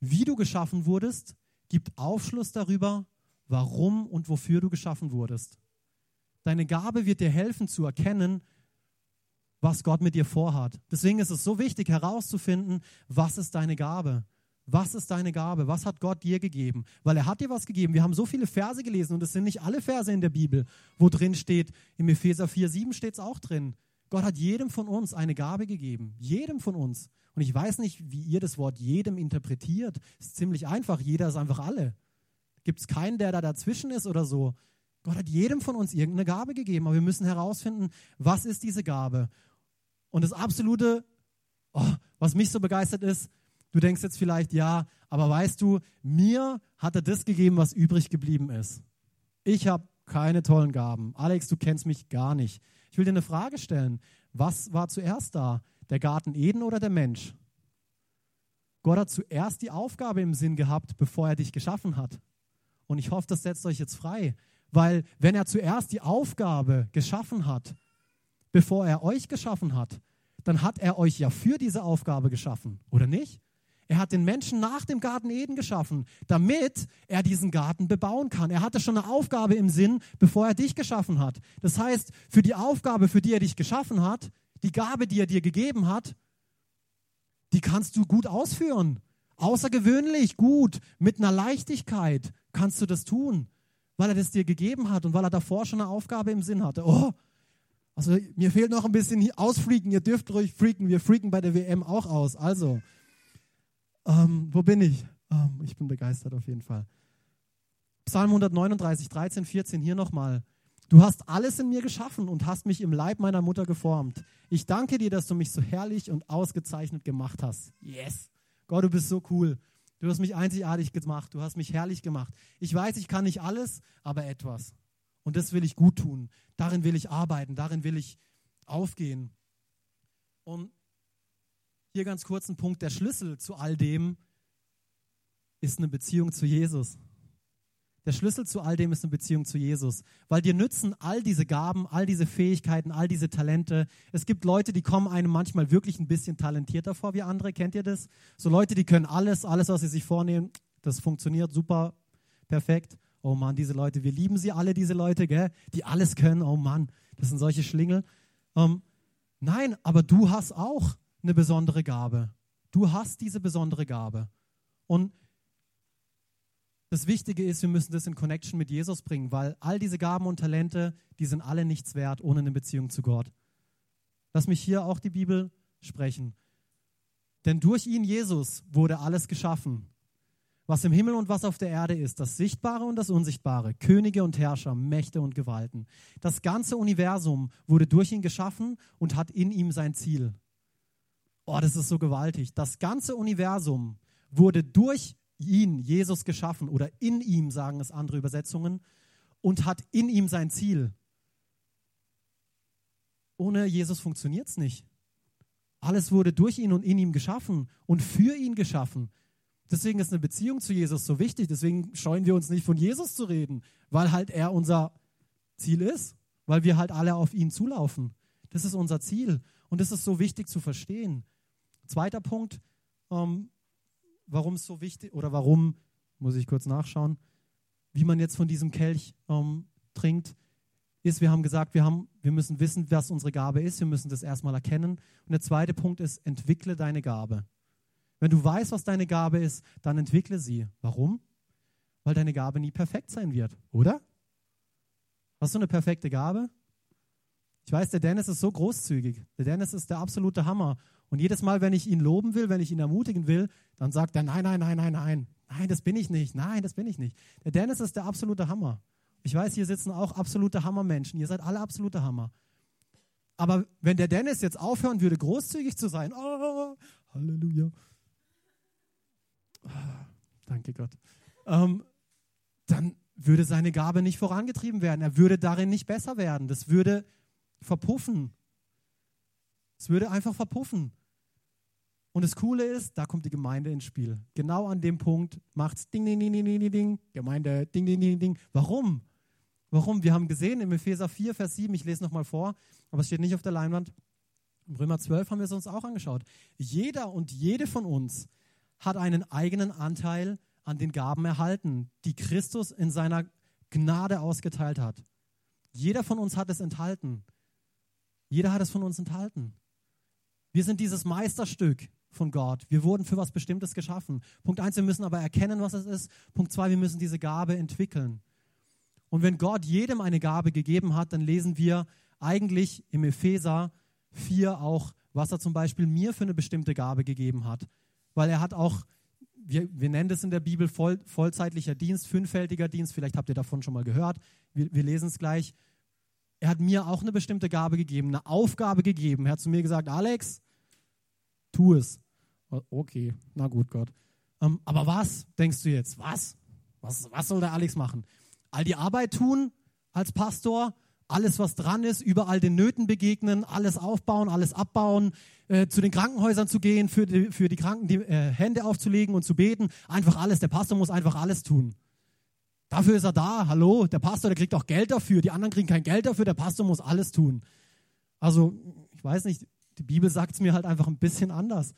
Wie du geschaffen wurdest, gibt Aufschluss darüber, warum und wofür du geschaffen wurdest. Deine Gabe wird dir helfen zu erkennen, was Gott mit dir vorhat. Deswegen ist es so wichtig herauszufinden, was ist deine Gabe? Was ist deine Gabe? Was hat Gott dir gegeben? Weil er hat dir was gegeben. Wir haben so viele Verse gelesen und es sind nicht alle Verse in der Bibel, wo drin steht, im Epheser 4, 7 steht es auch drin. Gott hat jedem von uns eine Gabe gegeben. Jedem von uns. Und ich weiß nicht, wie ihr das Wort jedem interpretiert. Es ist ziemlich einfach. Jeder ist einfach alle. Gibt es keinen, der da dazwischen ist oder so. Gott hat jedem von uns irgendeine Gabe gegeben. Aber wir müssen herausfinden, was ist diese Gabe? Und das absolute, oh, was mich so begeistert ist, du denkst jetzt vielleicht, ja, aber weißt du, mir hat er das gegeben, was übrig geblieben ist. Ich habe keine tollen Gaben. Alex, du kennst mich gar nicht. Ich will dir eine Frage stellen. Was war zuerst da? Der Garten Eden oder der Mensch? Gott hat zuerst die Aufgabe im Sinn gehabt, bevor er dich geschaffen hat. Und ich hoffe, das setzt euch jetzt frei. Weil wenn er zuerst die Aufgabe geschaffen hat, bevor er euch geschaffen hat, dann hat er euch ja für diese Aufgabe geschaffen, oder nicht? Er hat den Menschen nach dem Garten Eden geschaffen, damit er diesen Garten bebauen kann. Er hatte schon eine Aufgabe im Sinn, bevor er dich geschaffen hat. Das heißt, für die Aufgabe, für die er dich geschaffen hat, die Gabe, die er dir gegeben hat, die kannst du gut ausführen. Außergewöhnlich gut, mit einer Leichtigkeit kannst du das tun, weil er das dir gegeben hat und weil er davor schon eine Aufgabe im Sinn hatte. Oh, also mir fehlt noch ein bisschen ausfreaken. Ihr dürft ruhig freaken. Wir freaken bei der WM auch aus. Also, ähm, wo bin ich? Ähm, ich bin begeistert auf jeden Fall. Psalm 139, 13, 14, hier nochmal. Du hast alles in mir geschaffen und hast mich im Leib meiner Mutter geformt. Ich danke dir, dass du mich so herrlich und ausgezeichnet gemacht hast. Yes. Gott, du bist so cool. Du hast mich einzigartig gemacht. Du hast mich herrlich gemacht. Ich weiß, ich kann nicht alles, aber etwas. Und das will ich gut tun. Darin will ich arbeiten. Darin will ich aufgehen. Und hier ganz kurz ein Punkt. Der Schlüssel zu all dem ist eine Beziehung zu Jesus. Der Schlüssel zu all dem ist eine Beziehung zu Jesus. Weil dir nützen all diese Gaben, all diese Fähigkeiten, all diese Talente. Es gibt Leute, die kommen einem manchmal wirklich ein bisschen talentierter vor wie andere. Kennt ihr das? So Leute, die können alles, alles, was sie sich vornehmen, das funktioniert super, perfekt. Oh Mann, diese Leute, wir lieben sie alle, diese Leute, gell? die alles können. Oh Mann, das sind solche Schlingel. Ähm, nein, aber du hast auch eine besondere Gabe. Du hast diese besondere Gabe. Und das Wichtige ist, wir müssen das in Connection mit Jesus bringen, weil all diese Gaben und Talente, die sind alle nichts wert ohne eine Beziehung zu Gott. Lass mich hier auch die Bibel sprechen. Denn durch ihn, Jesus, wurde alles geschaffen. Was im Himmel und was auf der Erde ist, das Sichtbare und das Unsichtbare, Könige und Herrscher, Mächte und Gewalten. Das ganze Universum wurde durch ihn geschaffen und hat in ihm sein Ziel. Oh, das ist so gewaltig. Das ganze Universum wurde durch ihn, Jesus, geschaffen oder in ihm, sagen es andere Übersetzungen, und hat in ihm sein Ziel. Ohne Jesus funktioniert es nicht. Alles wurde durch ihn und in ihm geschaffen und für ihn geschaffen. Deswegen ist eine Beziehung zu Jesus so wichtig. Deswegen scheuen wir uns nicht von Jesus zu reden, weil halt er unser Ziel ist, weil wir halt alle auf ihn zulaufen. Das ist unser Ziel und das ist so wichtig zu verstehen. Zweiter Punkt, ähm, warum es so wichtig oder warum, muss ich kurz nachschauen, wie man jetzt von diesem Kelch ähm, trinkt, ist, wir haben gesagt, wir, haben, wir müssen wissen, was unsere Gabe ist. Wir müssen das erstmal erkennen. Und der zweite Punkt ist, entwickle deine Gabe. Wenn du weißt, was deine Gabe ist, dann entwickle sie. Warum? Weil deine Gabe nie perfekt sein wird, oder? Hast du eine perfekte Gabe? Ich weiß, der Dennis ist so großzügig. Der Dennis ist der absolute Hammer. Und jedes Mal, wenn ich ihn loben will, wenn ich ihn ermutigen will, dann sagt er, nein, nein, nein, nein, nein. Nein, das bin ich nicht. Nein, das bin ich nicht. Der Dennis ist der absolute Hammer. Ich weiß, hier sitzen auch absolute Hammermenschen. Ihr seid alle absolute Hammer. Aber wenn der Dennis jetzt aufhören würde, großzügig zu sein, oh, Halleluja. Danke Gott. Ähm, dann würde seine Gabe nicht vorangetrieben werden. Er würde darin nicht besser werden. Das würde verpuffen. Es würde einfach verpuffen. Und das Coole ist, da kommt die Gemeinde ins Spiel. Genau an dem Punkt macht es Ding, Ding, Ding, Ding, Ding, Ding, Gemeinde, Ding, Ding, Ding, Ding. Warum? Warum? Wir haben gesehen im Epheser 4, Vers 7, ich lese nochmal vor, aber es steht nicht auf der Leinwand. Im Römer 12 haben wir es uns auch angeschaut. Jeder und jede von uns hat einen eigenen Anteil an den Gaben erhalten, die Christus in seiner Gnade ausgeteilt hat. Jeder von uns hat es enthalten. Jeder hat es von uns enthalten. Wir sind dieses Meisterstück von Gott. Wir wurden für was Bestimmtes geschaffen. Punkt eins, wir müssen aber erkennen, was es ist. Punkt zwei, wir müssen diese Gabe entwickeln. Und wenn Gott jedem eine Gabe gegeben hat, dann lesen wir eigentlich im Epheser 4 auch, was er zum Beispiel mir für eine bestimmte Gabe gegeben hat. Weil er hat auch, wir, wir nennen das in der Bibel voll, vollzeitlicher Dienst, fünffältiger Dienst, vielleicht habt ihr davon schon mal gehört. Wir, wir lesen es gleich. Er hat mir auch eine bestimmte Gabe gegeben, eine Aufgabe gegeben. Er hat zu mir gesagt, Alex, tu es. Okay, na gut, Gott. Ähm, aber was denkst du jetzt? Was? was? Was soll der Alex machen? All die Arbeit tun als Pastor, alles, was dran ist, überall den Nöten begegnen, alles aufbauen, alles abbauen, äh, zu den Krankenhäusern zu gehen, für die, für die Kranken die äh, Hände aufzulegen und zu beten. Einfach alles. Der Pastor muss einfach alles tun. Dafür ist er da. Hallo, der Pastor, der kriegt auch Geld dafür. Die anderen kriegen kein Geld dafür. Der Pastor muss alles tun. Also, ich weiß nicht, die Bibel sagt es mir halt einfach ein bisschen anders.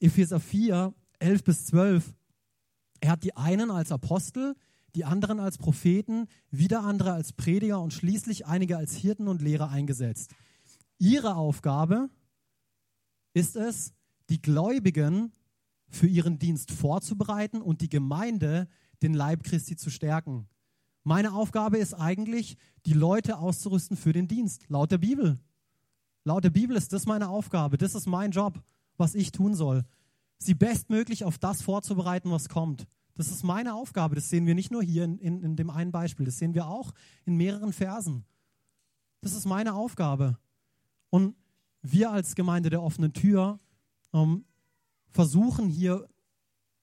Epheser 4, 11 bis 12. Er hat die einen als Apostel, die anderen als Propheten, wieder andere als Prediger und schließlich einige als Hirten und Lehrer eingesetzt. Ihre Aufgabe ist es, die Gläubigen für ihren Dienst vorzubereiten und die Gemeinde, den Leib Christi zu stärken. Meine Aufgabe ist eigentlich, die Leute auszurüsten für den Dienst, laut der Bibel. Laut der Bibel ist das meine Aufgabe, das ist mein Job, was ich tun soll. Sie bestmöglich auf das vorzubereiten, was kommt. Das ist meine Aufgabe. Das sehen wir nicht nur hier in, in, in dem einen Beispiel, das sehen wir auch in mehreren Versen. Das ist meine Aufgabe. Und wir als Gemeinde der offenen Tür ähm, versuchen hier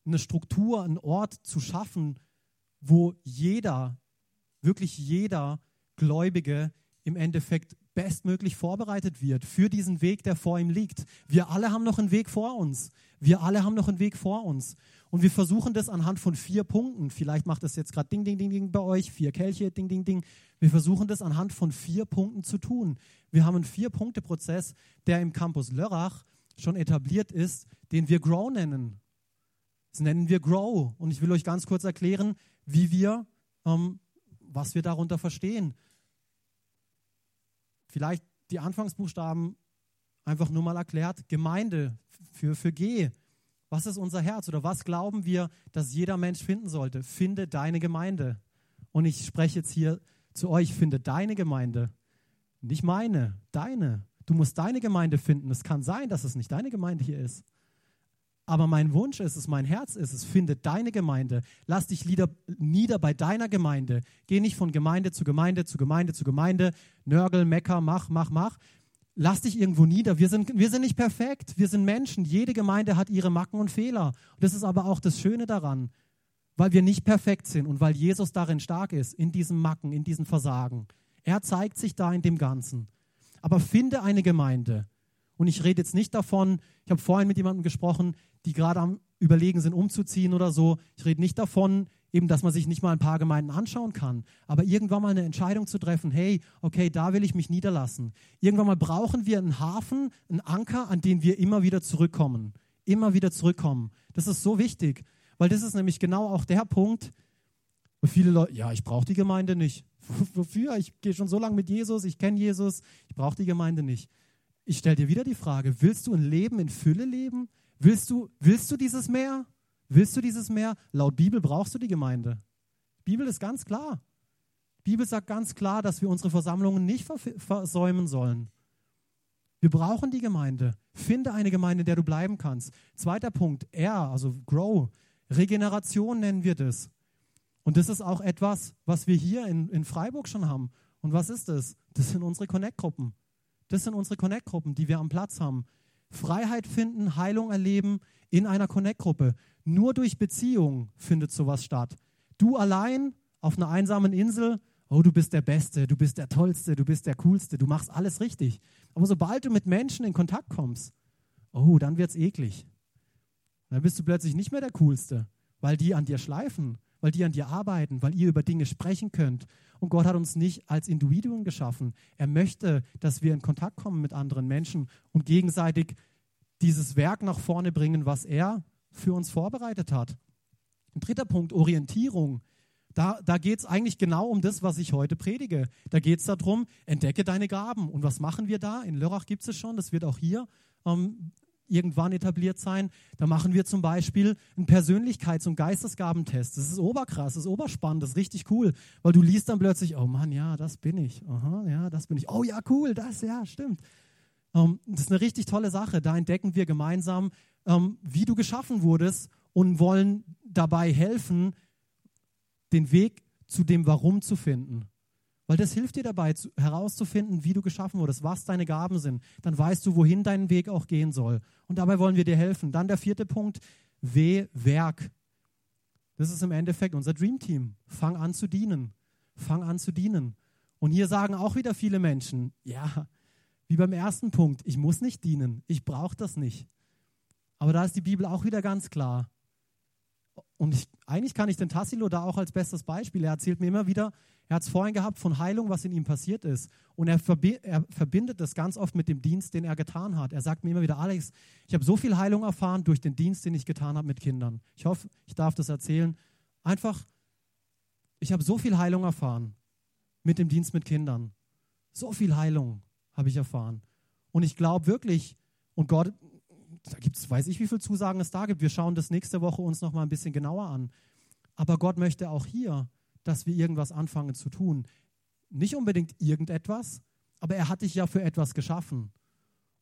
eine Struktur, einen Ort zu schaffen, wo jeder, wirklich jeder Gläubige im Endeffekt bestmöglich vorbereitet wird für diesen Weg, der vor ihm liegt. Wir alle haben noch einen Weg vor uns. Wir alle haben noch einen Weg vor uns. Und wir versuchen das anhand von vier Punkten. Vielleicht macht das jetzt gerade Ding, Ding, Ding, Ding bei euch, vier Kelche, Ding, Ding, Ding. Wir versuchen das anhand von vier Punkten zu tun. Wir haben einen Vier-Punkte-Prozess, der im Campus Lörrach schon etabliert ist, den wir Grow nennen. Das nennen wir Grow. Und ich will euch ganz kurz erklären, wie wir, ähm, was wir darunter verstehen. Vielleicht die Anfangsbuchstaben einfach nur mal erklärt. Gemeinde für, für G. Was ist unser Herz oder was glauben wir, dass jeder Mensch finden sollte? Finde deine Gemeinde. Und ich spreche jetzt hier zu euch, finde deine Gemeinde. Nicht meine, deine. Du musst deine Gemeinde finden. Es kann sein, dass es nicht deine Gemeinde hier ist. Aber mein Wunsch ist es, mein Herz ist es, finde deine Gemeinde. Lass dich nieder, bei deiner Gemeinde. Geh nicht von Gemeinde zu Gemeinde zu Gemeinde zu Gemeinde. Nörgel, mecker, mach, mach, mach. Lass dich irgendwo nieder. Wir sind, wir sind nicht perfekt. Wir sind Menschen. Jede Gemeinde hat ihre Macken und Fehler. Und das ist aber auch das Schöne daran, weil wir nicht perfekt sind und weil Jesus darin stark ist, in diesem Macken, in diesem Versagen. Er zeigt sich da in dem Ganzen. Aber finde eine Gemeinde, und ich rede jetzt nicht davon, ich habe vorhin mit jemandem gesprochen, die gerade am Überlegen sind, umzuziehen oder so. Ich rede nicht davon, eben, dass man sich nicht mal ein paar Gemeinden anschauen kann, aber irgendwann mal eine Entscheidung zu treffen, hey, okay, da will ich mich niederlassen. Irgendwann mal brauchen wir einen Hafen, einen Anker, an den wir immer wieder zurückkommen. Immer wieder zurückkommen. Das ist so wichtig, weil das ist nämlich genau auch der Punkt, wo viele Leute, ja, ich brauche die Gemeinde nicht. Wofür? Ich gehe schon so lange mit Jesus, ich kenne Jesus, ich brauche die Gemeinde nicht. Ich stelle dir wieder die Frage, willst du ein Leben in Fülle leben? Willst du, willst du dieses Meer? Willst du dieses Meer? Laut Bibel brauchst du die Gemeinde. Bibel ist ganz klar. Bibel sagt ganz klar, dass wir unsere Versammlungen nicht versäumen sollen. Wir brauchen die Gemeinde. Finde eine Gemeinde, in der du bleiben kannst. Zweiter Punkt, R, also Grow. Regeneration nennen wir das. Und das ist auch etwas, was wir hier in, in Freiburg schon haben. Und was ist das? Das sind unsere Connect-Gruppen. Das sind unsere Connect-Gruppen, die wir am Platz haben. Freiheit finden, Heilung erleben in einer Connect-Gruppe. Nur durch Beziehung findet sowas statt. Du allein auf einer einsamen Insel, oh, du bist der Beste, du bist der Tollste, du bist der Coolste, du machst alles richtig. Aber sobald du mit Menschen in Kontakt kommst, oh, dann wird es eklig. Dann bist du plötzlich nicht mehr der Coolste, weil die an dir schleifen, weil die an dir arbeiten, weil ihr über Dinge sprechen könnt. Und Gott hat uns nicht als Individuen geschaffen. Er möchte, dass wir in Kontakt kommen mit anderen Menschen und gegenseitig dieses Werk nach vorne bringen, was er für uns vorbereitet hat. Ein dritter Punkt, Orientierung. Da, da geht es eigentlich genau um das, was ich heute predige. Da geht es darum, entdecke deine Gaben. Und was machen wir da? In Lörrach gibt es schon, das wird auch hier ähm, irgendwann etabliert sein. Da machen wir zum Beispiel einen Persönlichkeits- und Geistesgabentest. Das ist oberkrass, das ist oberspannend, das ist richtig cool, weil du liest dann plötzlich, oh Mann, ja, das bin ich. Aha, ja, das bin ich. Oh ja, cool, das, ja, stimmt. Ähm, das ist eine richtig tolle Sache. Da entdecken wir gemeinsam, ähm, wie du geschaffen wurdest und wollen dabei helfen, den Weg zu dem Warum zu finden. Weil das hilft dir dabei, zu, herauszufinden, wie du geschaffen wurdest, was deine Gaben sind. Dann weißt du, wohin dein Weg auch gehen soll. Und dabei wollen wir dir helfen. Dann der vierte Punkt, W, Werk. Das ist im Endeffekt unser Dream Team. Fang an zu dienen. Fang an zu dienen. Und hier sagen auch wieder viele Menschen, ja, wie beim ersten Punkt, ich muss nicht dienen, ich brauche das nicht. Aber da ist die Bibel auch wieder ganz klar. Und ich, eigentlich kann ich den Tassilo da auch als bestes Beispiel. Er erzählt mir immer wieder, er hat es vorhin gehabt von Heilung, was in ihm passiert ist. Und er, verbi er, verbindet das ganz oft mit dem Dienst, den er getan hat. Er sagt mir immer wieder, Alex, ich habe so viel Heilung erfahren durch den Dienst, den ich getan habe mit Kindern. Ich hoffe, ich darf das erzählen. Einfach, ich habe so viel Heilung erfahren mit dem Dienst mit Kindern. So viel Heilung habe ich erfahren. Und ich glaube wirklich, und Gott, da gibt es, weiß ich, wie viele Zusagen es da gibt. Wir schauen das nächste Woche uns noch mal ein bisschen genauer an. Aber Gott möchte auch hier dass wir irgendwas anfangen zu tun. Nicht unbedingt irgendetwas, aber er hat dich ja für etwas geschaffen.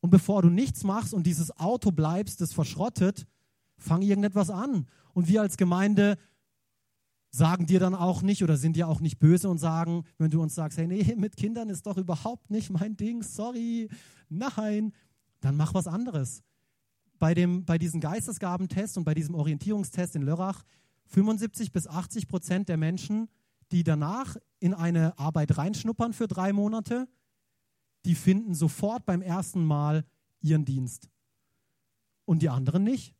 Und bevor du nichts machst und dieses Auto bleibst, das verschrottet, fang irgendetwas an. Und wir als Gemeinde sagen dir dann auch nicht oder sind dir auch nicht böse und sagen, wenn du uns sagst, hey, nee, mit Kindern ist doch überhaupt nicht mein Ding, sorry, nein, dann mach was anderes. Bei, dem, bei diesem Geistesgabentest und bei diesem Orientierungstest in Lörrach 75 bis 80 Prozent der Menschen, die danach in eine Arbeit reinschnuppern für drei Monate, die finden sofort beim ersten Mal ihren Dienst. Und die anderen nicht.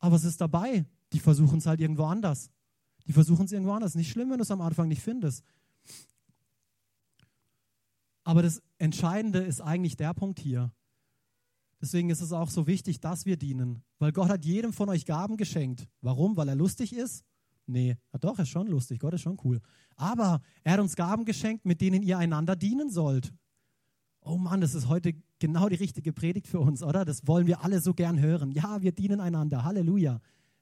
Aber es ist dabei. Die versuchen es halt irgendwo anders. Die versuchen es irgendwo anders. Nicht schlimm, wenn du es am Anfang nicht findest. Aber das Entscheidende ist eigentlich der Punkt hier. Deswegen ist es auch so wichtig, dass wir dienen. Weil Gott hat jedem von euch Gaben geschenkt. Warum? Weil er lustig ist? Nee, ja doch, er ist schon lustig. Gott ist schon cool. Aber er hat uns Gaben geschenkt, mit denen ihr einander dienen sollt. Oh Mann, das ist heute genau die richtige Predigt für uns, oder? Das wollen wir alle so gern hören. Ja, wir dienen einander. Halleluja.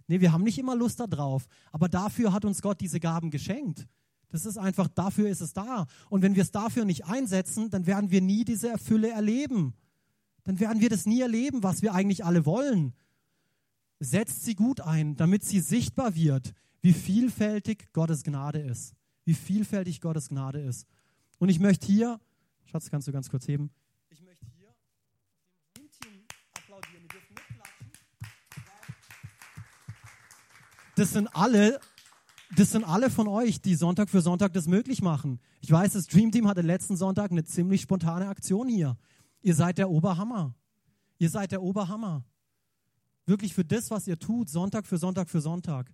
Nee, wir haben nicht immer Lust darauf, aber dafür hat uns Gott diese Gaben geschenkt. Das ist einfach, dafür ist es da. Und wenn wir es dafür nicht einsetzen, dann werden wir nie diese Fülle erleben. Dann werden wir das nie erleben, was wir eigentlich alle wollen. Setzt sie gut ein, damit sie sichtbar wird, wie vielfältig Gottes Gnade ist. Wie vielfältig Gottes Gnade ist. Und ich möchte hier Schatz, kannst du ganz kurz heben? Ich möchte hier dem Team applaudieren. Die dürfen mitklatschen. Das sind alle, das sind alle von euch, die Sonntag für Sonntag das möglich machen. Ich weiß, das Dream Team hatte letzten Sonntag eine ziemlich spontane Aktion hier. Ihr seid der Oberhammer. Ihr seid der Oberhammer. Wirklich für das, was ihr tut, Sonntag für Sonntag für Sonntag,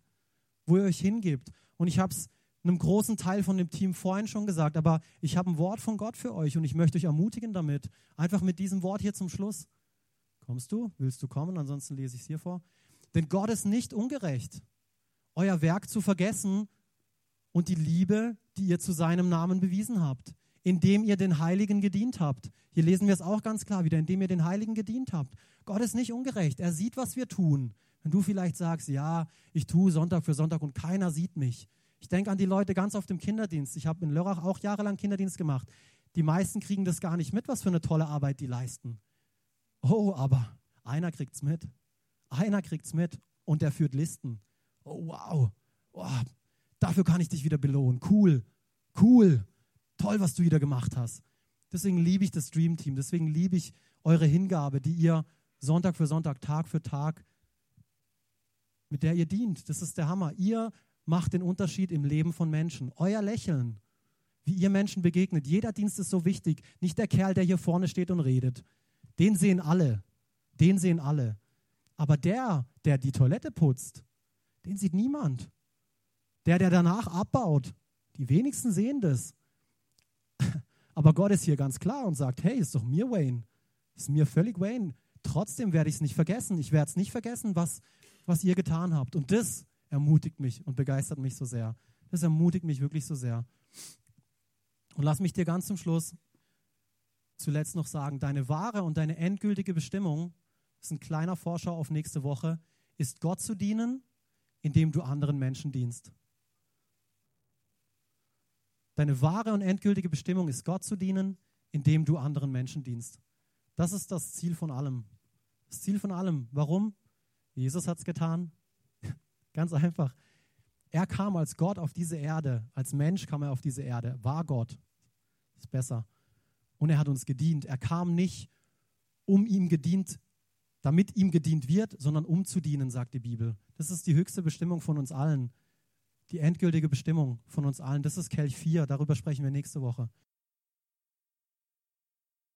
wo ihr euch hingebt. Und ich habe es einem großen Teil von dem Team vorhin schon gesagt, aber ich habe ein Wort von Gott für euch und ich möchte euch ermutigen damit. Einfach mit diesem Wort hier zum Schluss. Kommst du? Willst du kommen? Ansonsten lese ich es hier vor. Denn Gott ist nicht ungerecht, euer Werk zu vergessen und die Liebe, die ihr zu seinem Namen bewiesen habt, indem ihr den Heiligen gedient habt. Hier lesen wir es auch ganz klar wieder, indem ihr den Heiligen gedient habt. Gott ist nicht ungerecht. Er sieht, was wir tun. Wenn du vielleicht sagst, ja, ich tue Sonntag für Sonntag und keiner sieht mich, ich denke an die Leute ganz oft im Kinderdienst. Ich habe in Lörrach auch jahrelang Kinderdienst gemacht. Die meisten kriegen das gar nicht mit, was für eine tolle Arbeit die leisten. Oh, aber einer kriegt es mit. Einer kriegt es mit und der führt Listen. Oh, wow. Oh, dafür kann ich dich wieder belohnen. Cool. Cool. Toll, was du wieder gemacht hast. Deswegen liebe ich das Dream Team. Deswegen liebe ich eure Hingabe, die ihr Sonntag für Sonntag, Tag für Tag, mit der ihr dient. Das ist der Hammer. Ihr macht den Unterschied im Leben von Menschen. Euer Lächeln, wie ihr Menschen begegnet. Jeder Dienst ist so wichtig. Nicht der Kerl, der hier vorne steht und redet. Den sehen alle. Den sehen alle. Aber der, der die Toilette putzt, den sieht niemand. Der, der danach abbaut, die wenigsten sehen das. Aber Gott ist hier ganz klar und sagt, hey, ist doch mir Wayne. Ist mir völlig Wayne. Trotzdem werde ich es nicht vergessen. Ich werde es nicht vergessen, was, was ihr getan habt. Und das ermutigt mich und begeistert mich so sehr. Das ermutigt mich wirklich so sehr. Und lass mich dir ganz zum Schluss zuletzt noch sagen, deine wahre und deine endgültige Bestimmung, das ist ein kleiner Vorschau auf nächste Woche, ist Gott zu dienen, indem du anderen Menschen dienst. Deine wahre und endgültige Bestimmung ist Gott zu dienen, indem du anderen Menschen dienst. Das ist das Ziel von allem. Das Ziel von allem. Warum? Jesus hat es getan. Ganz einfach. Er kam als Gott auf diese Erde, als Mensch kam er auf diese Erde, war Gott. Ist besser. Und er hat uns gedient. Er kam nicht, um ihm gedient, damit ihm gedient wird, sondern um zu dienen, sagt die Bibel. Das ist die höchste Bestimmung von uns allen. Die endgültige Bestimmung von uns allen. Das ist Kelch 4. Darüber sprechen wir nächste Woche.